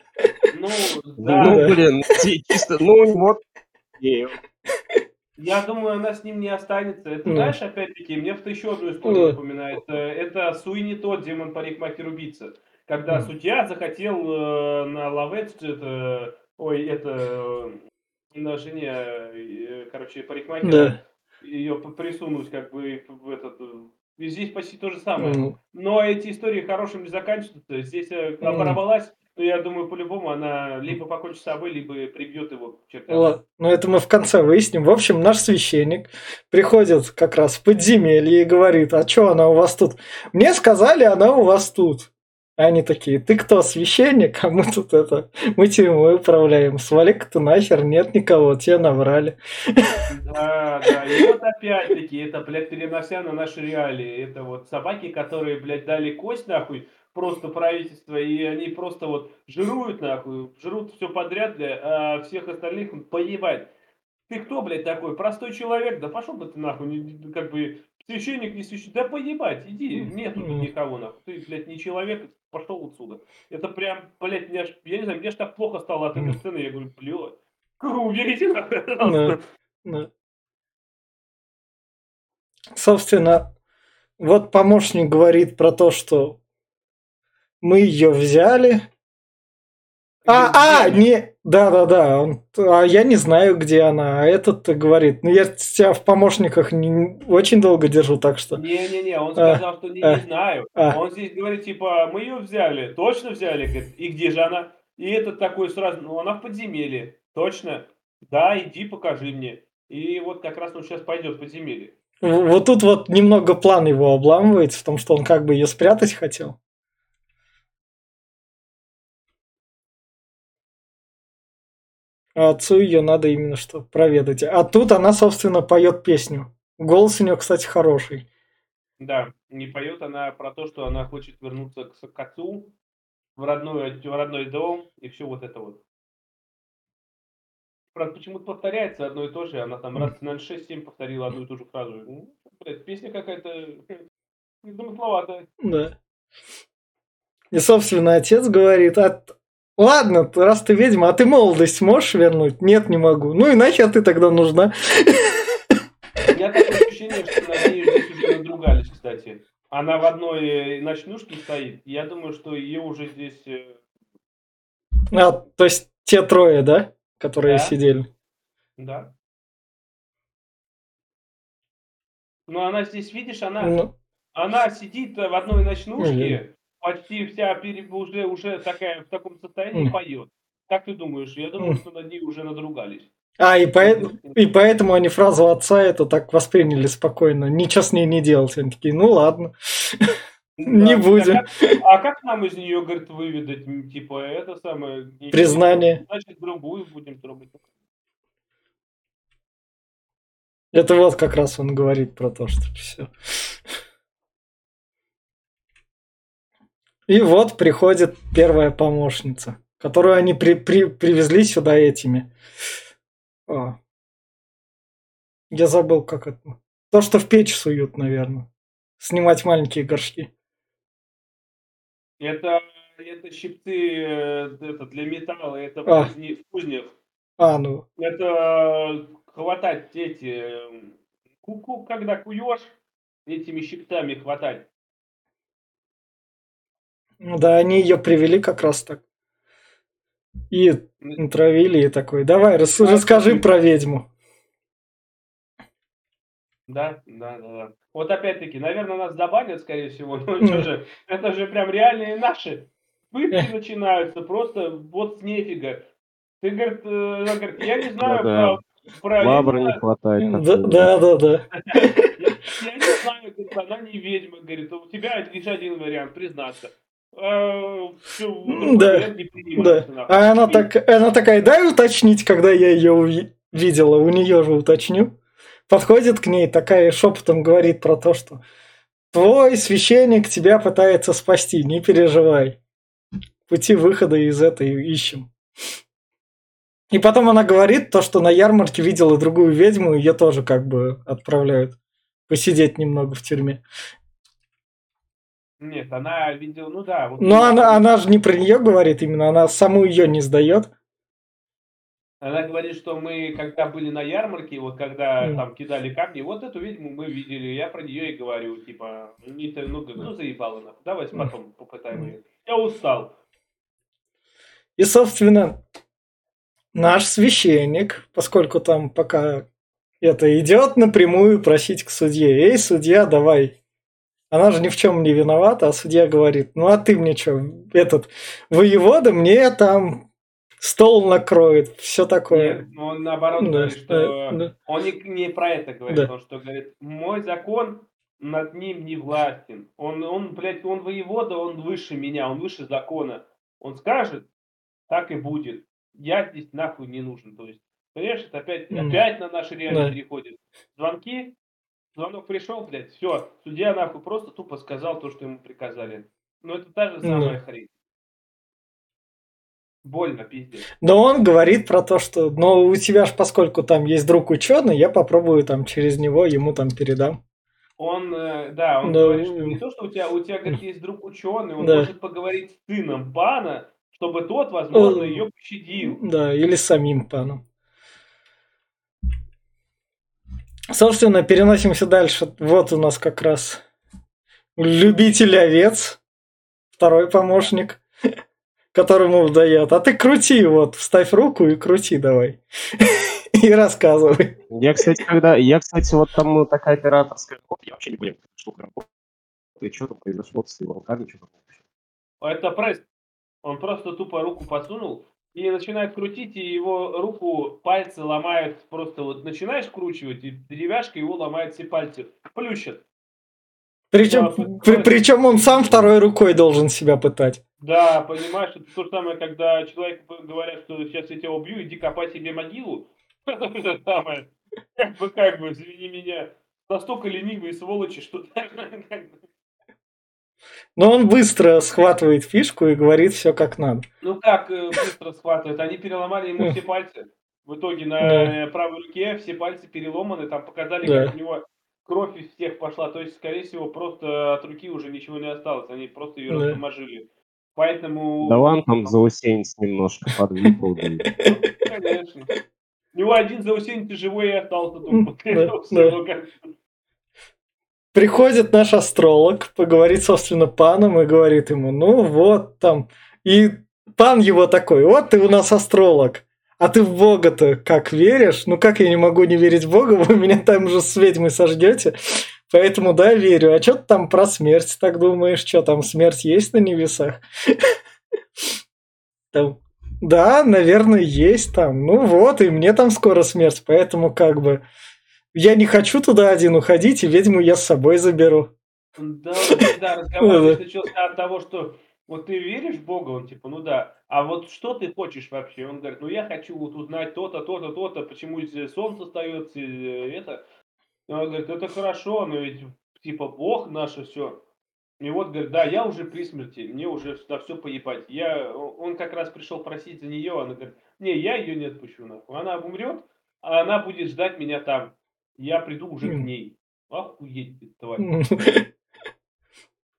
Ну, да. Ну, блин, чисто, ну, вот. Я думаю, она с ним не останется. Это, ну. знаешь, опять-таки, мне это еще одну историю ну. напоминает. Э, это Суини тот демон парикмахер убийца. Когда mm. судья захотел э, на Лавет, это, ой, это э, на жене, э, короче, парикмахера, да ее присунуть как бы в этот... И здесь почти то же самое. Mm. Но эти истории хорошим не заканчиваются. Здесь mm. оборвалась, но я думаю, по-любому она либо покончит с собой, либо прибьет его к Ну, это мы в конце выясним. В общем, наш священник приходит как раз в подземелье и говорит, а что она у вас тут? Мне сказали, она у вас тут. Они такие, ты кто, священник? А мы тут это, мы тюрьмой управляем. Свали-ка ты нахер, нет никого, тебе наврали. Да, да, и вот опять-таки, это, блядь, перенося на наши реалии. Это вот собаки, которые, блядь, дали кость, нахуй, просто правительство, и они просто вот жируют нахуй, жрут все подряд, бля, а всех остальных поебать. Ты кто, блядь, такой? Простой человек? Да пошел бы ты нахуй, как бы священник, не священник. Да поебать, иди, нету тут никого нахуй. Ты, блядь, не человек, пошел отсюда. Это прям, блядь, мне аж, я не знаю, мне аж так плохо стало от этой сцены. Я говорю, блядь, уберите нахуй. Да. Собственно, вот помощник говорит про то, что мы ее взяли. А, а, не, да, да, да, он, а я не знаю, где она, а этот говорит, ну я тебя в помощниках не, очень долго держу, так что. Не-не-не, он а, сказал, а, что не, а, не знаю. А. Он здесь говорит, типа, мы ее взяли, точно взяли, говорит, и где же она? И этот такой сразу, ну она в подземелье, точно, да, иди покажи мне. И вот как раз он сейчас пойдет в подземелье. Вот тут вот немного план его обламывается в том, что он как бы ее спрятать хотел. А отцу ее надо именно что проведать. А тут она, собственно, поет песню. Голос у нее, кстати, хороший. Да, не поет она про то, что она хочет вернуться к, к отцу в родной, в родной дом и все вот это вот. Правда, почему-то повторяется одно и то же. Она там раз, наверное, 6-7 повторила одну и ту же фразу. Ну, блядь, песня какая-то незамысловатая. Да. И, собственно, отец говорит, а, ладно, раз ты ведьма, а ты молодость можешь вернуть? Нет, не могу. Ну и нахер ты тогда нужна? У меня такое ощущение, что на ней здесь уже надругались, кстати. Она в одной э, ночнушке стоит. Я думаю, что ее уже здесь... Э, а, то есть те трое, да? которые да. сидели. Да. Но она здесь, видишь, она, ну, она сидит в одной ночнушке. Почти вся пере, уже, уже такая в таком состоянии поет. Как ты думаешь? Я думаю, что над ней уже надругались. А, и, по... и поэтому они фразу отца это так восприняли спокойно. Ничего с ней не делать. Они такие, ну ладно. Не будем. А, а как нам из нее, говорит, выведать, типа, это самое... Признание. Значит, другую будем трогать. Это вот как раз он говорит про то, что все. И вот приходит первая помощница, которую они при, при, привезли сюда этими. О. Я забыл, как это. То, что в печь суют, наверное. Снимать маленькие горшки. Это, это щипцы э, это для металла, это а. в кузнях. А, ну. Это хватать эти... Куку, когда куешь, этими щипцами хватать. Ну да, они ее привели как раз так. И натравили и такой, давай, рас, расскажи про ведьму. Да, да, да, да. Вот опять-таки, наверное, нас забанят, скорее всего. Ну же, это же прям реальные наши. Пытки начинаются просто вот с нефига. Ты, говорит, э, говорит я не знаю да, про... про Лабра не хватает. Да, да, да, да. Я не знаю, говорит, она не ведьма, говорит, у тебя лишь один вариант, признаться. А, да, да. А она, так, она такая, дай уточнить, когда я ее видела, у нее же уточню подходит к ней, такая шепотом говорит про то, что твой священник тебя пытается спасти, не переживай. Пути выхода из этой ищем. И потом она говорит то, что на ярмарке видела другую ведьму, и ее тоже как бы отправляют посидеть немного в тюрьме. Нет, она видела, ну да. Вот Но она, она же не про нее говорит именно, она саму ее не сдает. Она говорит, что мы, когда были на ярмарке, вот когда mm. там кидали камни, вот эту ведьму мы видели, я про нее и говорю, типа, не, ну, ну заебала нахуй, давайте потом попытаем ее. Я устал. И, собственно, наш священник, поскольку там пока это идет напрямую просить к судье, эй, судья, давай. Она же ни в чем не виновата, а судья говорит, ну а ты мне что, этот воевода мне там стол накроет, все такое. Нет, ну, он наоборот да, говорит, что да, он не, не про это говорит, да. он что говорит, мой закон над ним не властен. Он, он, блядь, он воевода, он выше меня, он выше закона. Он скажет, так и будет. Я здесь нахуй не нужен. То есть, понимаешь, это опять, mm. опять на наши реалии да. переходит. Звонки, звонок пришел, блядь, все, судья нахуй просто тупо сказал то, что ему приказали. Ну, это та же Ну. самая хрень. Больно, пиздец. Но он говорит про то, что, но у тебя ж, поскольку там есть друг ученый, я попробую там через него ему там передам. Он, э, да, он Да, говорит, что не то, что у тебя, у тебя, говорит, есть друг ученый, он Да. может поговорить с сыном пана, чтобы тот, возможно, Э, ее пощадил. Да, или самим паном. Собственно, переносимся дальше. Вот у нас как раз любитель овец, второй помощник, которому дает. А ты крути, вот, вставь руку и крути давай. И рассказывай. Я, кстати, когда... Я, кстати, вот там ну, такая операторская я вообще не эта штука работает. И что там произошло с его руками, что там вообще. Это пресс. Он просто тупо руку посунул и начинает крутить, и его руку пальцы ломают. Просто вот начинаешь кручивать, и деревяшка его ломает все пальцы. Плющит. Причем, Да, при- причем он сам второй рукой должен себя пытать. Да, понимаешь, это то же самое, когда человеку говорят, что сейчас я тебя убью, иди копай себе могилу. Это то же самое. Как бы, как бы, извини меня, настолько ленивые сволочи, что Но он быстро схватывает фишку и говорит все как надо. Ну как э, быстро схватывают? Они переломали ему все пальцы. В итоге на Да. э, правой руке все пальцы переломаны, там показали, Да. как у него кровь из всех пошла. То есть, скорее всего, просто от руки уже ничего не осталось. Они просто ее Да. растаможили. Поэтому... Да ладно, там заусенец немножко Ну, Конечно. У него один заусенец живой и остался М, тут. да, Всё, да. ну, как- Приходит наш астролог, поговорит, собственно, паном и говорит ему, ну вот там. И пан его такой, вот ты у нас астролог. А ты в Бога-то как веришь? Ну как я не могу не верить в Бога? Вы меня там же с ведьмой сождете. Поэтому да, верю. А что ты там про смерть так думаешь? Что там, смерть есть на небесах? Да, наверное, есть там. Ну вот, и мне там скоро смерть, поэтому как бы я не хочу туда один уходить, и ведьму я с собой заберу. Да, разговор Да. весь начался от того, что вот ты веришь в Бога, он типа, ну да, а вот что ты хочешь вообще? Он говорит, ну я хочу вот узнать то-то, то-то, то-то, почему здесь солнце встает, э, это. И Он говорит, это хорошо, но ведь типа Бог наше все. И вот говорит, да, я уже при смерти, мне уже на все поебать. Я, он как раз пришел просить за нее, она говорит, не, я ее не отпущу нахуй. Она умрет, а она будет ждать меня там. Я приду уже к ней. Охуеть, ты, тварь.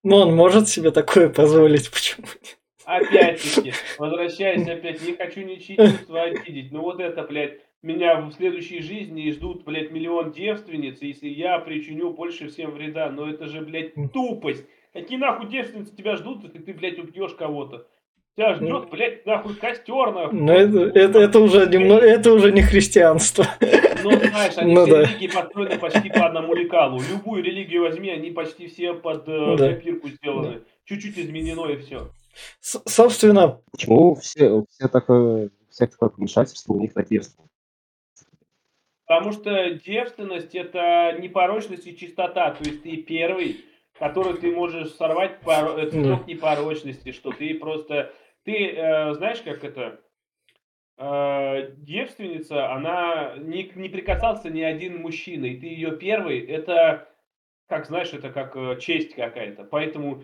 Ну, он может себе такое позволить, почему нет? Опять-таки, возвращаясь опять, не хочу ничьи чувства обидеть, но вот это, блядь, меня в следующей жизни ждут, блядь, миллион девственниц, если я причиню больше всем вреда, но это же, блядь, тупость. Какие нахуй девственницы тебя ждут, если ты, блядь, убьешь кого-то? Тебя ждет, блядь, нахуй костер, нахуй. Ну, это, это, это уже немного, это уже не христианство. Ну, знаешь, они Ну все да. религии построены почти по одному лекалу. Любую религию возьми, они почти все под э, Да. копирку сделаны. Чуть-чуть изменено и все. С- собственно, Почему все, все такое, все такое помешательство у них на девственность? Потому что девственность это непорочность и чистота. То есть ты первый, который ты можешь сорвать поро- э, цветок непорочности, что ты просто... Ты э, знаешь, как это... э, девственница, она не, не прикасался ни один мужчина, и ты ее первый, это, как знаешь, это как э, честь какая-то. Поэтому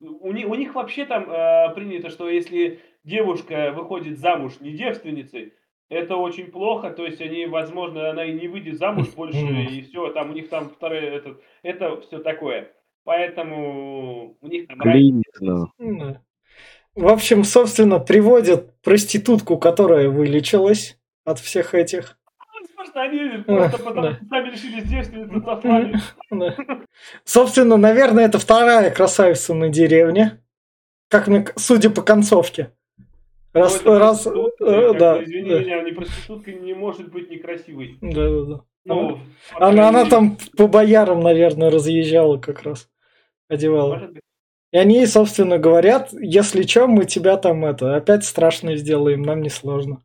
у них, у них вообще там э, принято, что если девушка выходит замуж не девственницей, это очень плохо, то есть они, возможно, она и не выйдет замуж больше, и все, там у них там второе, это, это все такое. Поэтому у них там Клинично. В общем, собственно, приводят проститутку, которая вылечилась от всех этих. Возможно, они просто потому да. что сами решили девственницу сослали. Да. Собственно, наверное, это вторая красавица на деревне. Как мне, судя по концовке. Раз, раз, э, да, Извини меня, не проститутка не может быть некрасивой. да, да, да. Ну, Она, крайней она там по боярам, наверное, разъезжала как раз. Одевала. может быть. И они, ей, собственно, говорят, если что, мы тебя там это опять страшно сделаем, нам не сложно.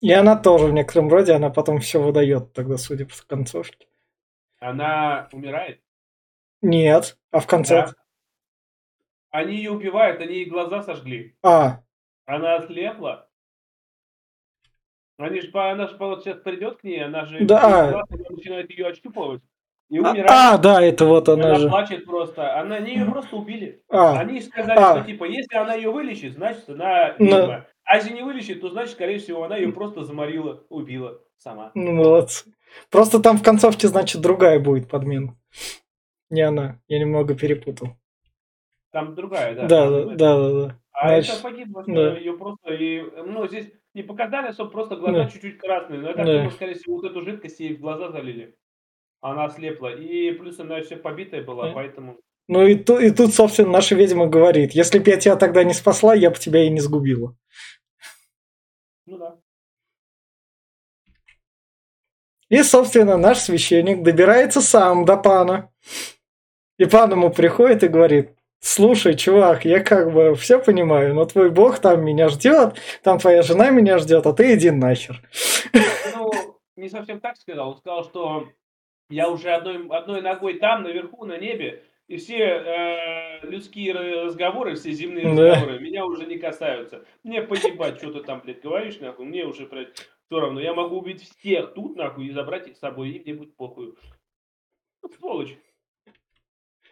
И она тоже в некотором роде, она потом все выдает тогда, судя по концовке. Она умирает. Нет, а в конце... Да. Они ее убивают, они ей глаза сожгли. А, Она ослепла. Они ж, по- она же сейчас придет к ней, она же Да. она начинает ее ощупывать. И умирает. А, да, это вот она, она же. плачет просто. Она не ее просто убили. А, Они сказали, А. что типа, если она ее вылечит, значит она Ну. ведьма. А если не вылечит, то значит, скорее всего, она ее просто заморила, убила сама. ну молодцы. Просто там в концовке, значит, другая будет подмена. Не она. Я немного перепутал. Там другая, да. Да, да, это. да, да, да. А Значит, это погибло, да. ее просто и, ну, здесь не показали, что просто глаза Да. чуть-чуть красные. Но я так Да. думаю, скорее всего, вот эту жидкость ей в глаза залили. Она ослепла. И плюс она все побитая была, Да. поэтому... Ну и, ту- и тут, собственно, наша ведьма говорит, если бы я тебя тогда не спасла, я бы тебя и не сгубила. Ну да. И, собственно, наш священник добирается сам до пана. И пан ему приходит и говорит, слушай, чувак, я как бы все понимаю, но твой бог там меня ждет, там твоя жена меня ждет, а ты иди нахер. Ну, не совсем так сказал. Он сказал, что я уже одной, одной ногой там, наверху, на небе, и все э, людские разговоры, все земные Да. разговоры меня уже не касаются. Мне поебать, что ты там, блядь, говоришь, нахуй, мне уже, блядь, все равно. Я могу убить всех тут, нахуй, и забрать их с собой, и мне будет похуй. Ну, сволочь.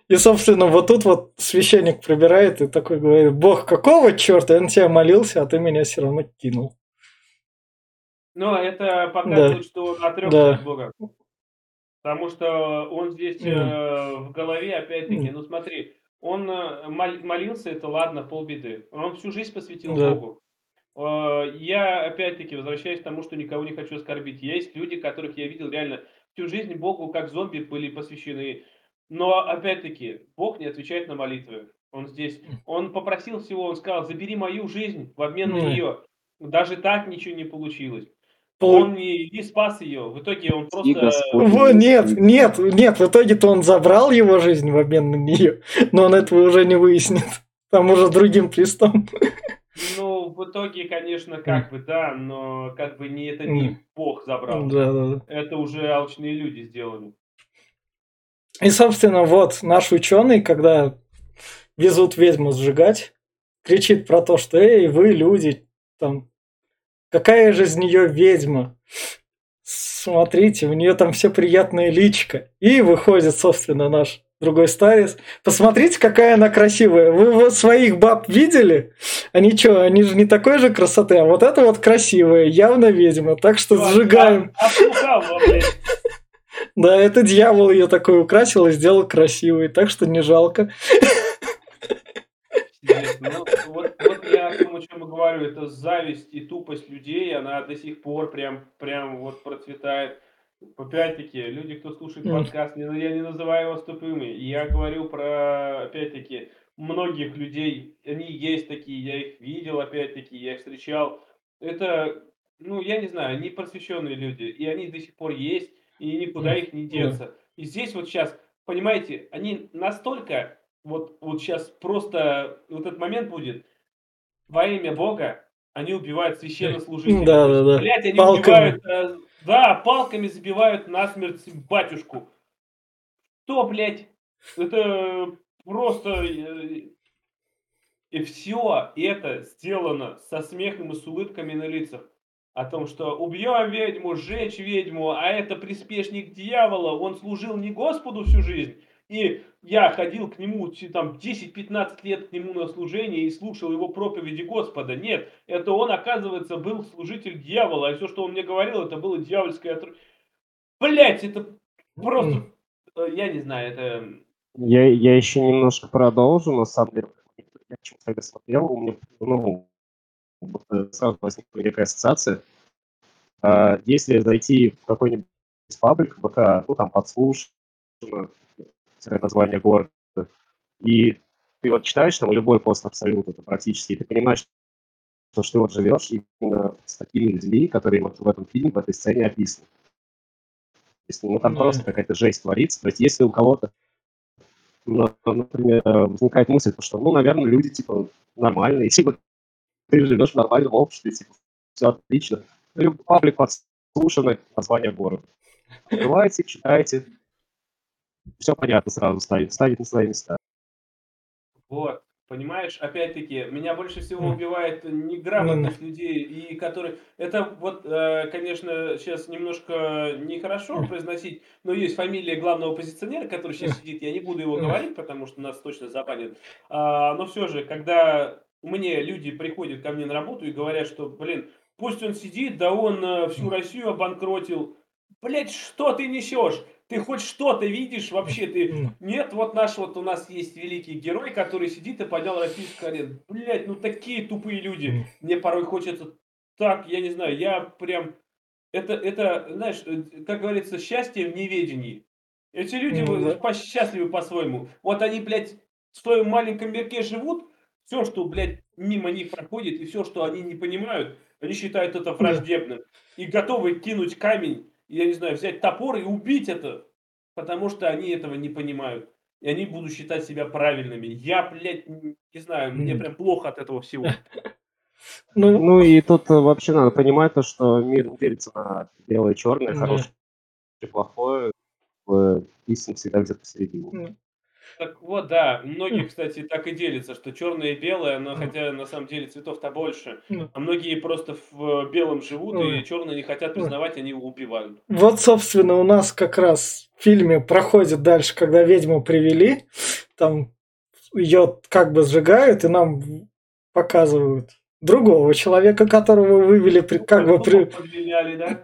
И, собственно, вот тут вот священник пробирает и такой говорит, бог, какого черта, я на тебя молился, а ты меня все равно кинул. Но это показывает, что он отрекся Да. от Бога. Потому что он здесь э, в голове, опять-таки, ну смотри, он э, мол- молился, это ладно, полбеды. Он всю жизнь посвятил Да. Богу. Э, Я, опять-таки, возвращаюсь к тому, что никого не хочу оскорбить. Есть люди, которых я видел реально всю жизнь Богу как зомби были посвящены. Но, опять-таки, Бог не отвечает на молитвы. Он здесь, он попросил всего, он сказал, забери мою жизнь в обмен на нее. Даже так ничего не получилось. Он не, не спас ее. В итоге он просто... Во, нет, нет, нет, в итоге-то он забрал его жизнь в обмен на нее, но он этого уже не выяснит. Там уже другим крестом. Ну, в итоге, конечно, как бы, да, но как бы не это не. Бог забрал. Да, да, да. Это уже алчные люди сделали. И, собственно, вот наш ученый, когда везут ведьму сжигать, кричит про то, что «Эй, вы, люди, там, какая же из нее ведьма? Смотрите, у нее там все приятное личко». И выходит, собственно, наш другой старец. Посмотрите, какая она красивая. Вы вот своих баб видели? Они что, они же не такой же красоты, а вот это вот красивая, явно ведьма. Так что Чувак, сжигаем. Да, это дьявол ее такой украсил и сделал красивой, так что не жалко. Пиздец. Ну, вот, я о чем и говорю, это зависть и тупость людей, она до сих пор прям, прям вот процветает. Опять-таки, люди, кто слушает подкаст, не- я не называю вас тупыми. Я говорю про, опять-таки, многих людей. Они есть такие, я их видел, опять-таки, я их встречал. Это, ну, я не знаю, они просвещенные люди, и они до сих пор есть, и никуда их не деться. И здесь вот сейчас, понимаете, они настолько, вот, вот сейчас просто вот этот момент будет, во имя Бога они убивают священнослужителей. Да, да, да. Блять, они Палками. убивают, э, да, палками забивают насмерть батюшку. Что, блядь? Это просто... э, И все это сделано со смехом и с улыбками на лицах. О том, что убьем ведьму, сжечь ведьму, а это приспешник дьявола, он служил не Господу всю жизнь. И я ходил к нему там 10-15 лет к нему на служение и слушал его проповеди Господа. Нет, это он, оказывается, был служитель дьявола, а все, что он мне говорил, это было дьявольское. Блять, это просто... э, Я не знаю, это... Я, я еще немножко продолжу, на самом деле. Я почему-то смотрел, у меня ну, э, сразу возникла некая ассоциация. А, если зайти в какой-нибудь из паблик ВК, ну там подслушано, название города, и ты вот читаешь там любой пост абсолютно, практически, и ты понимаешь, что, что ты вот живешь именно с такими людьми, которые вот в этом фильме, в этой сцене описаны. То есть, ну, там Да. просто какая-то жесть творится. То есть, если у кого-то ну, например, возникает мысль, что, ну, наверное, люди, типа, нормальные, типа, ты живешь в нормальном обществе, типа, все отлично. Паблик подслушанный, название города. Открываете, читаете, все понятно сразу ставит, ставит на свои места. Вот. Понимаешь, опять-таки, меня больше всего убивает неграмотность людей, и которые... Это вот, э, конечно, сейчас немножко нехорошо произносить, но есть фамилия главного позиционера, который сейчас сидит, я не буду его говорить, потому что нас точно запалят. А, но все же, когда мне люди приходят ко мне на работу и говорят, что, блин, пусть он сидит, да он э, всю Россию обанкротил. Блять, что ты несешь? Ты хоть что-то видишь вообще? Ты... Нет, вот наш вот у нас есть великий герой, который сидит и поднял российскую арену. Блять, ну такие тупые люди. Мне порой хочется так, я не знаю, я прям... Это, это, знаешь, э, как говорится, счастье в неведении. Эти люди mm -hmm. счастливы по-своему. Вот они, блядь, в своем маленьком мирке живут, все, что, блядь, мимо них проходит, и все, что они не понимают, они считают это враждебным. И готовы кинуть камень я не знаю, взять топор и убить это, потому что они этого не понимают. И они будут считать себя правильными. Я, блядь, не знаю, мне прям плохо от этого всего. Ну, ну и тут э, вообще надо понимать то, что мир делится на белое и черное, хорошее и плохое. Истина всегда где-то посередине. Так вот, да, многие, кстати, так и делятся, что черное и белое, но хотя на самом деле цветов-то больше. А многие просто в белом живут, и черные не хотят признавать, они его убивают. Вот, собственно, у нас как раз в фильме проходит дальше, когда ведьму привели, там ее как бы сжигают, и нам показывают другого человека, которого вывели, ну, как бы при...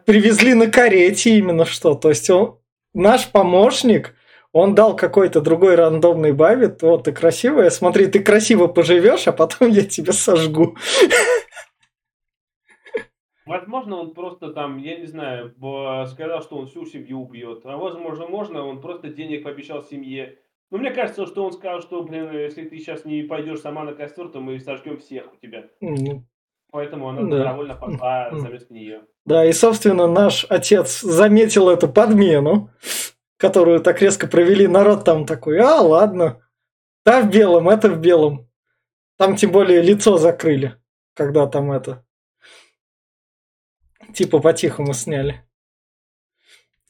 привезли на карете именно что. То есть он, наш помощник, он дал какой-то другой рандомный бавит, вот ты красивая, смотри, ты красиво поживешь, а потом я тебя сожгу. Возможно, он просто там, я не знаю, сказал, что он всю семью убьет. А возможно, можно, он просто денег пообещал семье. Но мне кажется, что он сказал, что, блин, если ты сейчас не пойдешь сама на костер, то мы сожгем всех у тебя. Mm. Поэтому она да. добровольно пошла mm. заместо нее. Да, и, собственно, наш отец заметил эту подмену которую так резко провели, народ там такой, а, ладно, да, в белом, это в белом. Там тем более лицо закрыли, когда там это, типа по-тихому сняли.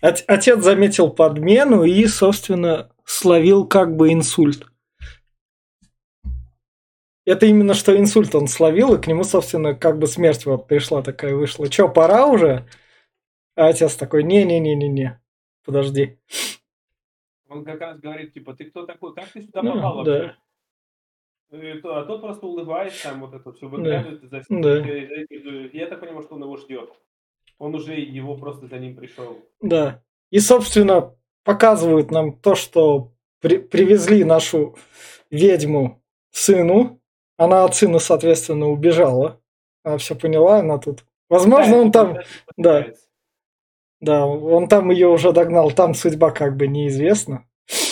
Отец заметил подмену и, собственно, словил как бы инсульт. Это именно что инсульт он словил, и к нему, собственно, как бы смерть вот пришла такая, вышла. Че, пора уже? А отец такой, не-не-не-не-не подожди. Он как раз говорит, типа, ты кто такой, как ты сюда попал ну, вообще? Да. И, а тот просто улыбается, там вот это все выглядывает да. из-за да. Я так понимаю, что он его ждет. Он уже его просто за ним пришел. Да. И, собственно, показывают нам то, что при привезли нашу ведьму сыну. Она от сына, соответственно, убежала. Она все поняла, она тут. Возможно, он там. Да. Да, он там ее уже догнал, там судьба как бы неизвестна.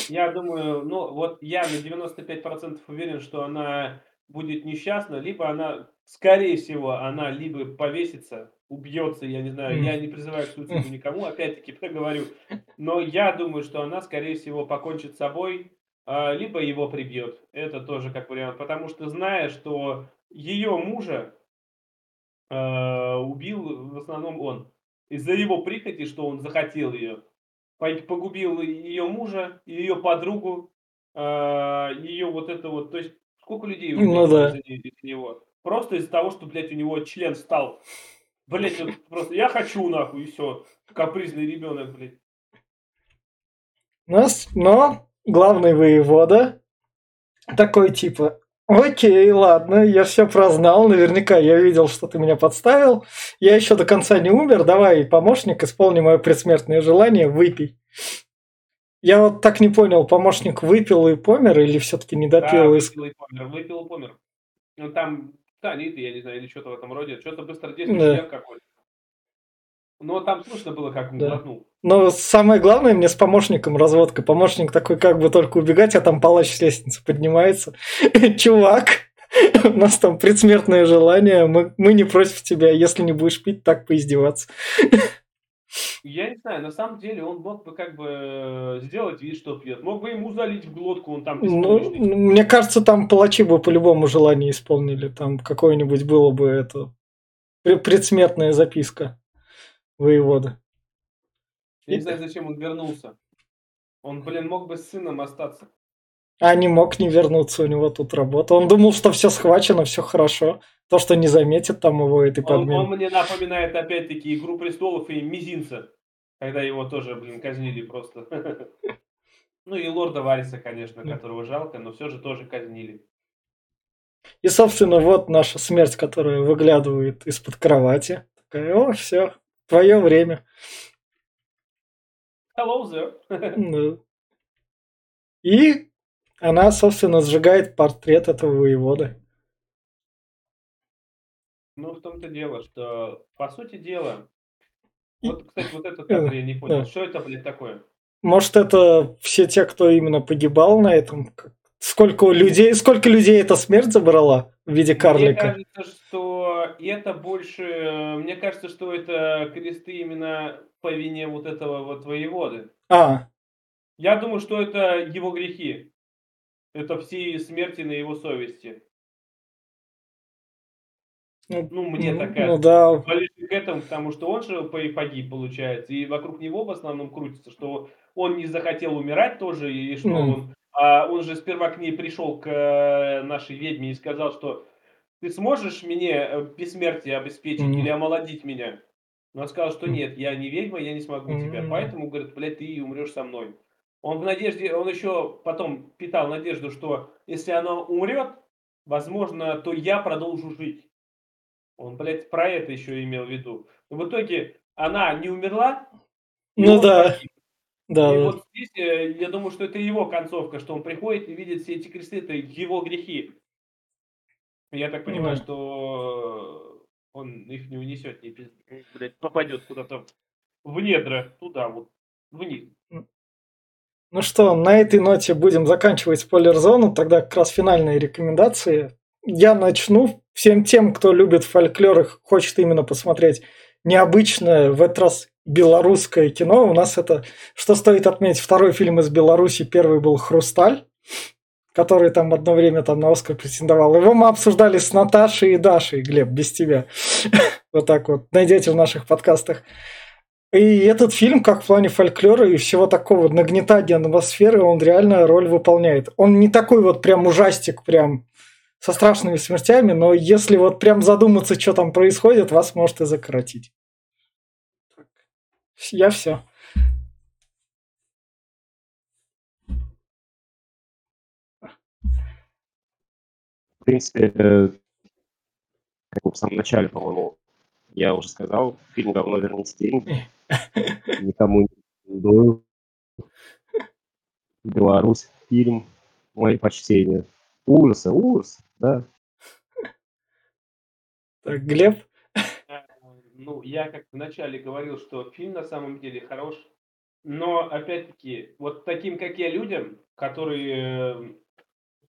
Я думаю, ну вот я на 95% уверен, что она будет несчастна, либо она, скорее всего, она либо повесится, убьется, я не знаю, я не призываю к суициду никому, опять-таки проговорю, но я думаю, что она, скорее всего, покончит с собой, а, либо его прибьет. Это тоже как вариант, потому что зная, что ее мужа а, убил в основном он, из-за его прихоти, что он захотел ее, погубил ее мужа, ее подругу, а, ее вот это вот, то есть сколько людей ну, да. из-за него? Просто из-за того, что, блядь, у него член стал. Блядь, вот просто я хочу нахуй, и все. Капризный ребенок, блядь. Нас, но главный воевода такой типа, Окей, ладно, я все прознал, наверняка я видел, что ты меня подставил. Я еще до конца не умер, давай, помощник, исполни мое предсмертное желание, выпей. Я вот так не понял, помощник выпил и помер или все-таки не допил? Да, выпил и помер, выпил и помер. Ну там танит, я не знаю, или что-то в этом роде, что-то быстро действующий да. какой-то. Но там слышно было, как он да. глотнул. Но самое главное мне с помощником разводка. Помощник такой как бы только убегать, а там палач с лестницы поднимается. Чувак, у нас там предсмертное желание, мы, мы не против тебя, если не будешь пить, так поиздеваться. Я не знаю, на самом деле он мог бы как бы э, сделать вид, что пьет. Мог бы ему залить в глотку, он там ну, Мне кажется, там палачи бы по любому желанию исполнили. Там какое-нибудь было бы это предсмертная записка воевода. Я не знаю, зачем он вернулся. Он, блин, мог бы с сыном остаться. А не мог не вернуться, у него тут работа. Он думал, что все схвачено, все хорошо. То, что не заметит там его этой подмены. Он, он мне напоминает опять-таки «Игру престолов» и «Мизинца», когда его тоже, блин, казнили просто. Ну и Лорда Вариса, конечно, которого жалко, но все же тоже казнили. И, собственно, вот наша смерть, которая выглядывает из-под кровати. Такая, о, все, твое время. Hello there. И она, собственно, сжигает портрет этого воевода. Ну, в том-то дело, что, по сути дела, вот, кстати, вот этот кадр я не понял, что это, блядь, такое? Может, это все те, кто именно погибал на этом? Сколько людей, сколько людей эта смерть забрала в виде карлика? Мне кажется, что это больше... Мне кажется, что это кресты именно по вине вот этого вот воеводы. А. Я думаю, что это его грехи. Это все смерти на его совести. Ну, ну мне ну, такая. Ну да. К этому, потому что он же погиб, получается, и вокруг него в основном крутится, что он не захотел умирать тоже, и что mm. он, а он же сперва к ней пришел, к э, нашей ведьме, и сказал, что ты сможешь мне э, бессмертие обеспечить mm. или омолодить меня? Но он сказал, что нет, я не ведьма, я не смогу mm. тебя, поэтому, говорит, блядь, ты умрешь со мной. Он в надежде, он еще потом питал надежду, что если она умрет, возможно, то я продолжу жить. Он, блядь, про это еще имел в виду. Но в итоге она не умерла. Ну да. Погиб. Да, и да. вот здесь э, я думаю, что это его концовка, что он приходит и видит все эти кресты, это его грехи. Я так понимаю, mm. что он их не унесет, не блядь, попадет куда-то в недра, туда вот, вниз. Ну что, на этой ноте будем заканчивать спойлер-зону, тогда как раз финальные рекомендации. Я начну. Всем тем, кто любит фольклор и хочет именно посмотреть необычное, в этот раз белорусское кино. У нас это, что стоит отметить, второй фильм из Беларуси, первый был «Хрусталь», который там одно время там на Оскар претендовал. Его мы обсуждали с Наташей и Дашей, Глеб, без тебя. Вот так вот, найдете в наших подкастах. И этот фильм, как в плане фольклора и всего такого нагнетания атмосферы, он реально роль выполняет. Он не такой вот прям ужастик, прям со страшными смертями, но если вот прям задуматься, что там происходит, вас может и закоротить. Я все. Принципе, э, как в самом начале, по-моему, я уже сказал, фильм «Говно верните деньги». Никому не рекомендую. Беларусь, фильм, мои почтения. Ужасы, ужас, да. Так, Глеб? ну, я как вначале говорил, что фильм на самом деле хорош, но, опять-таки, вот таким, как я, людям, которые э,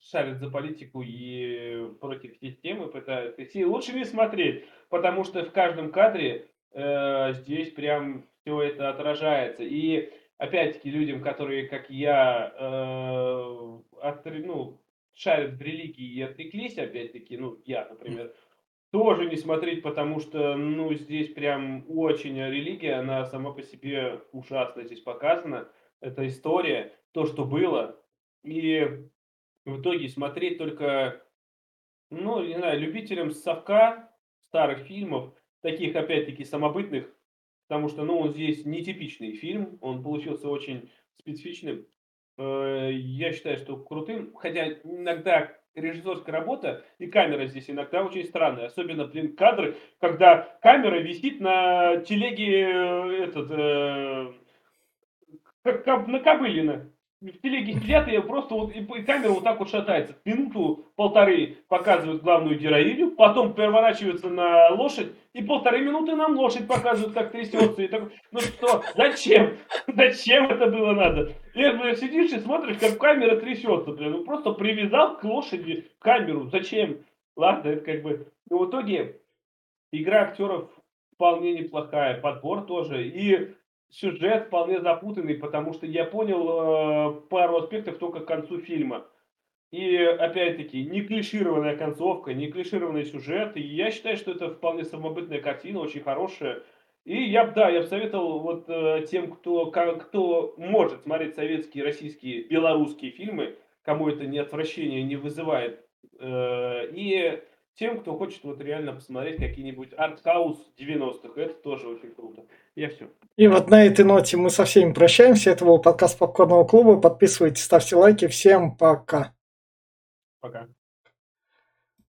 шарят за политику и против системы пытаются идти, лучше не смотреть, потому что в каждом кадре э, здесь прям все это отражается. И, опять-таки, людям, которые, как я, э, от, ну, шарят в религии и отреклись, опять-таки, ну, я, например, тоже не смотреть, потому что, ну, здесь прям очень религия, она сама по себе ужасно здесь показана. Это история, то, что было. И в итоге смотреть только, ну, не знаю, любителям совка старых фильмов, таких, опять-таки, самобытных, потому что, ну, он здесь нетипичный фильм, он получился очень специфичным. Э, я считаю, что крутым, хотя иногда режиссерская работа и камера здесь иногда очень странная. Особенно, блин, кадры, когда камера висит на телеге э, этот, э, как, на кобылина. В телеге сидят, и просто вот и, камера вот так вот шатается. Минуту-полторы показывают главную героиню, потом переворачиваются на лошадь, и полторы минуты нам лошадь показывают, как трясется. И так, ну что, зачем? Зачем это было надо? И сидишь и смотришь, как камера трясется. Блин. Ну просто привязал к лошади камеру. Зачем? Ладно, это как бы... Но в итоге игра актеров вполне неплохая, подбор тоже. И сюжет вполне запутанный, потому что я понял э, пару аспектов только к концу фильма. И опять-таки, не клишированная концовка, не клишированный сюжет. И я считаю, что это вполне самобытная картина, очень хорошая. И я, да, я бы советовал вот э, тем, кто, как, кто может смотреть советские, российские, белорусские фильмы, кому это не отвращение не вызывает. Э, и тем, кто хочет вот реально посмотреть какие-нибудь арт-хаус 90-х. Это тоже очень круто. Я все. И вот на этой ноте мы со всеми прощаемся. Это был подкаст Попкорнового клуба. Подписывайтесь, ставьте лайки. Всем пока. Пока.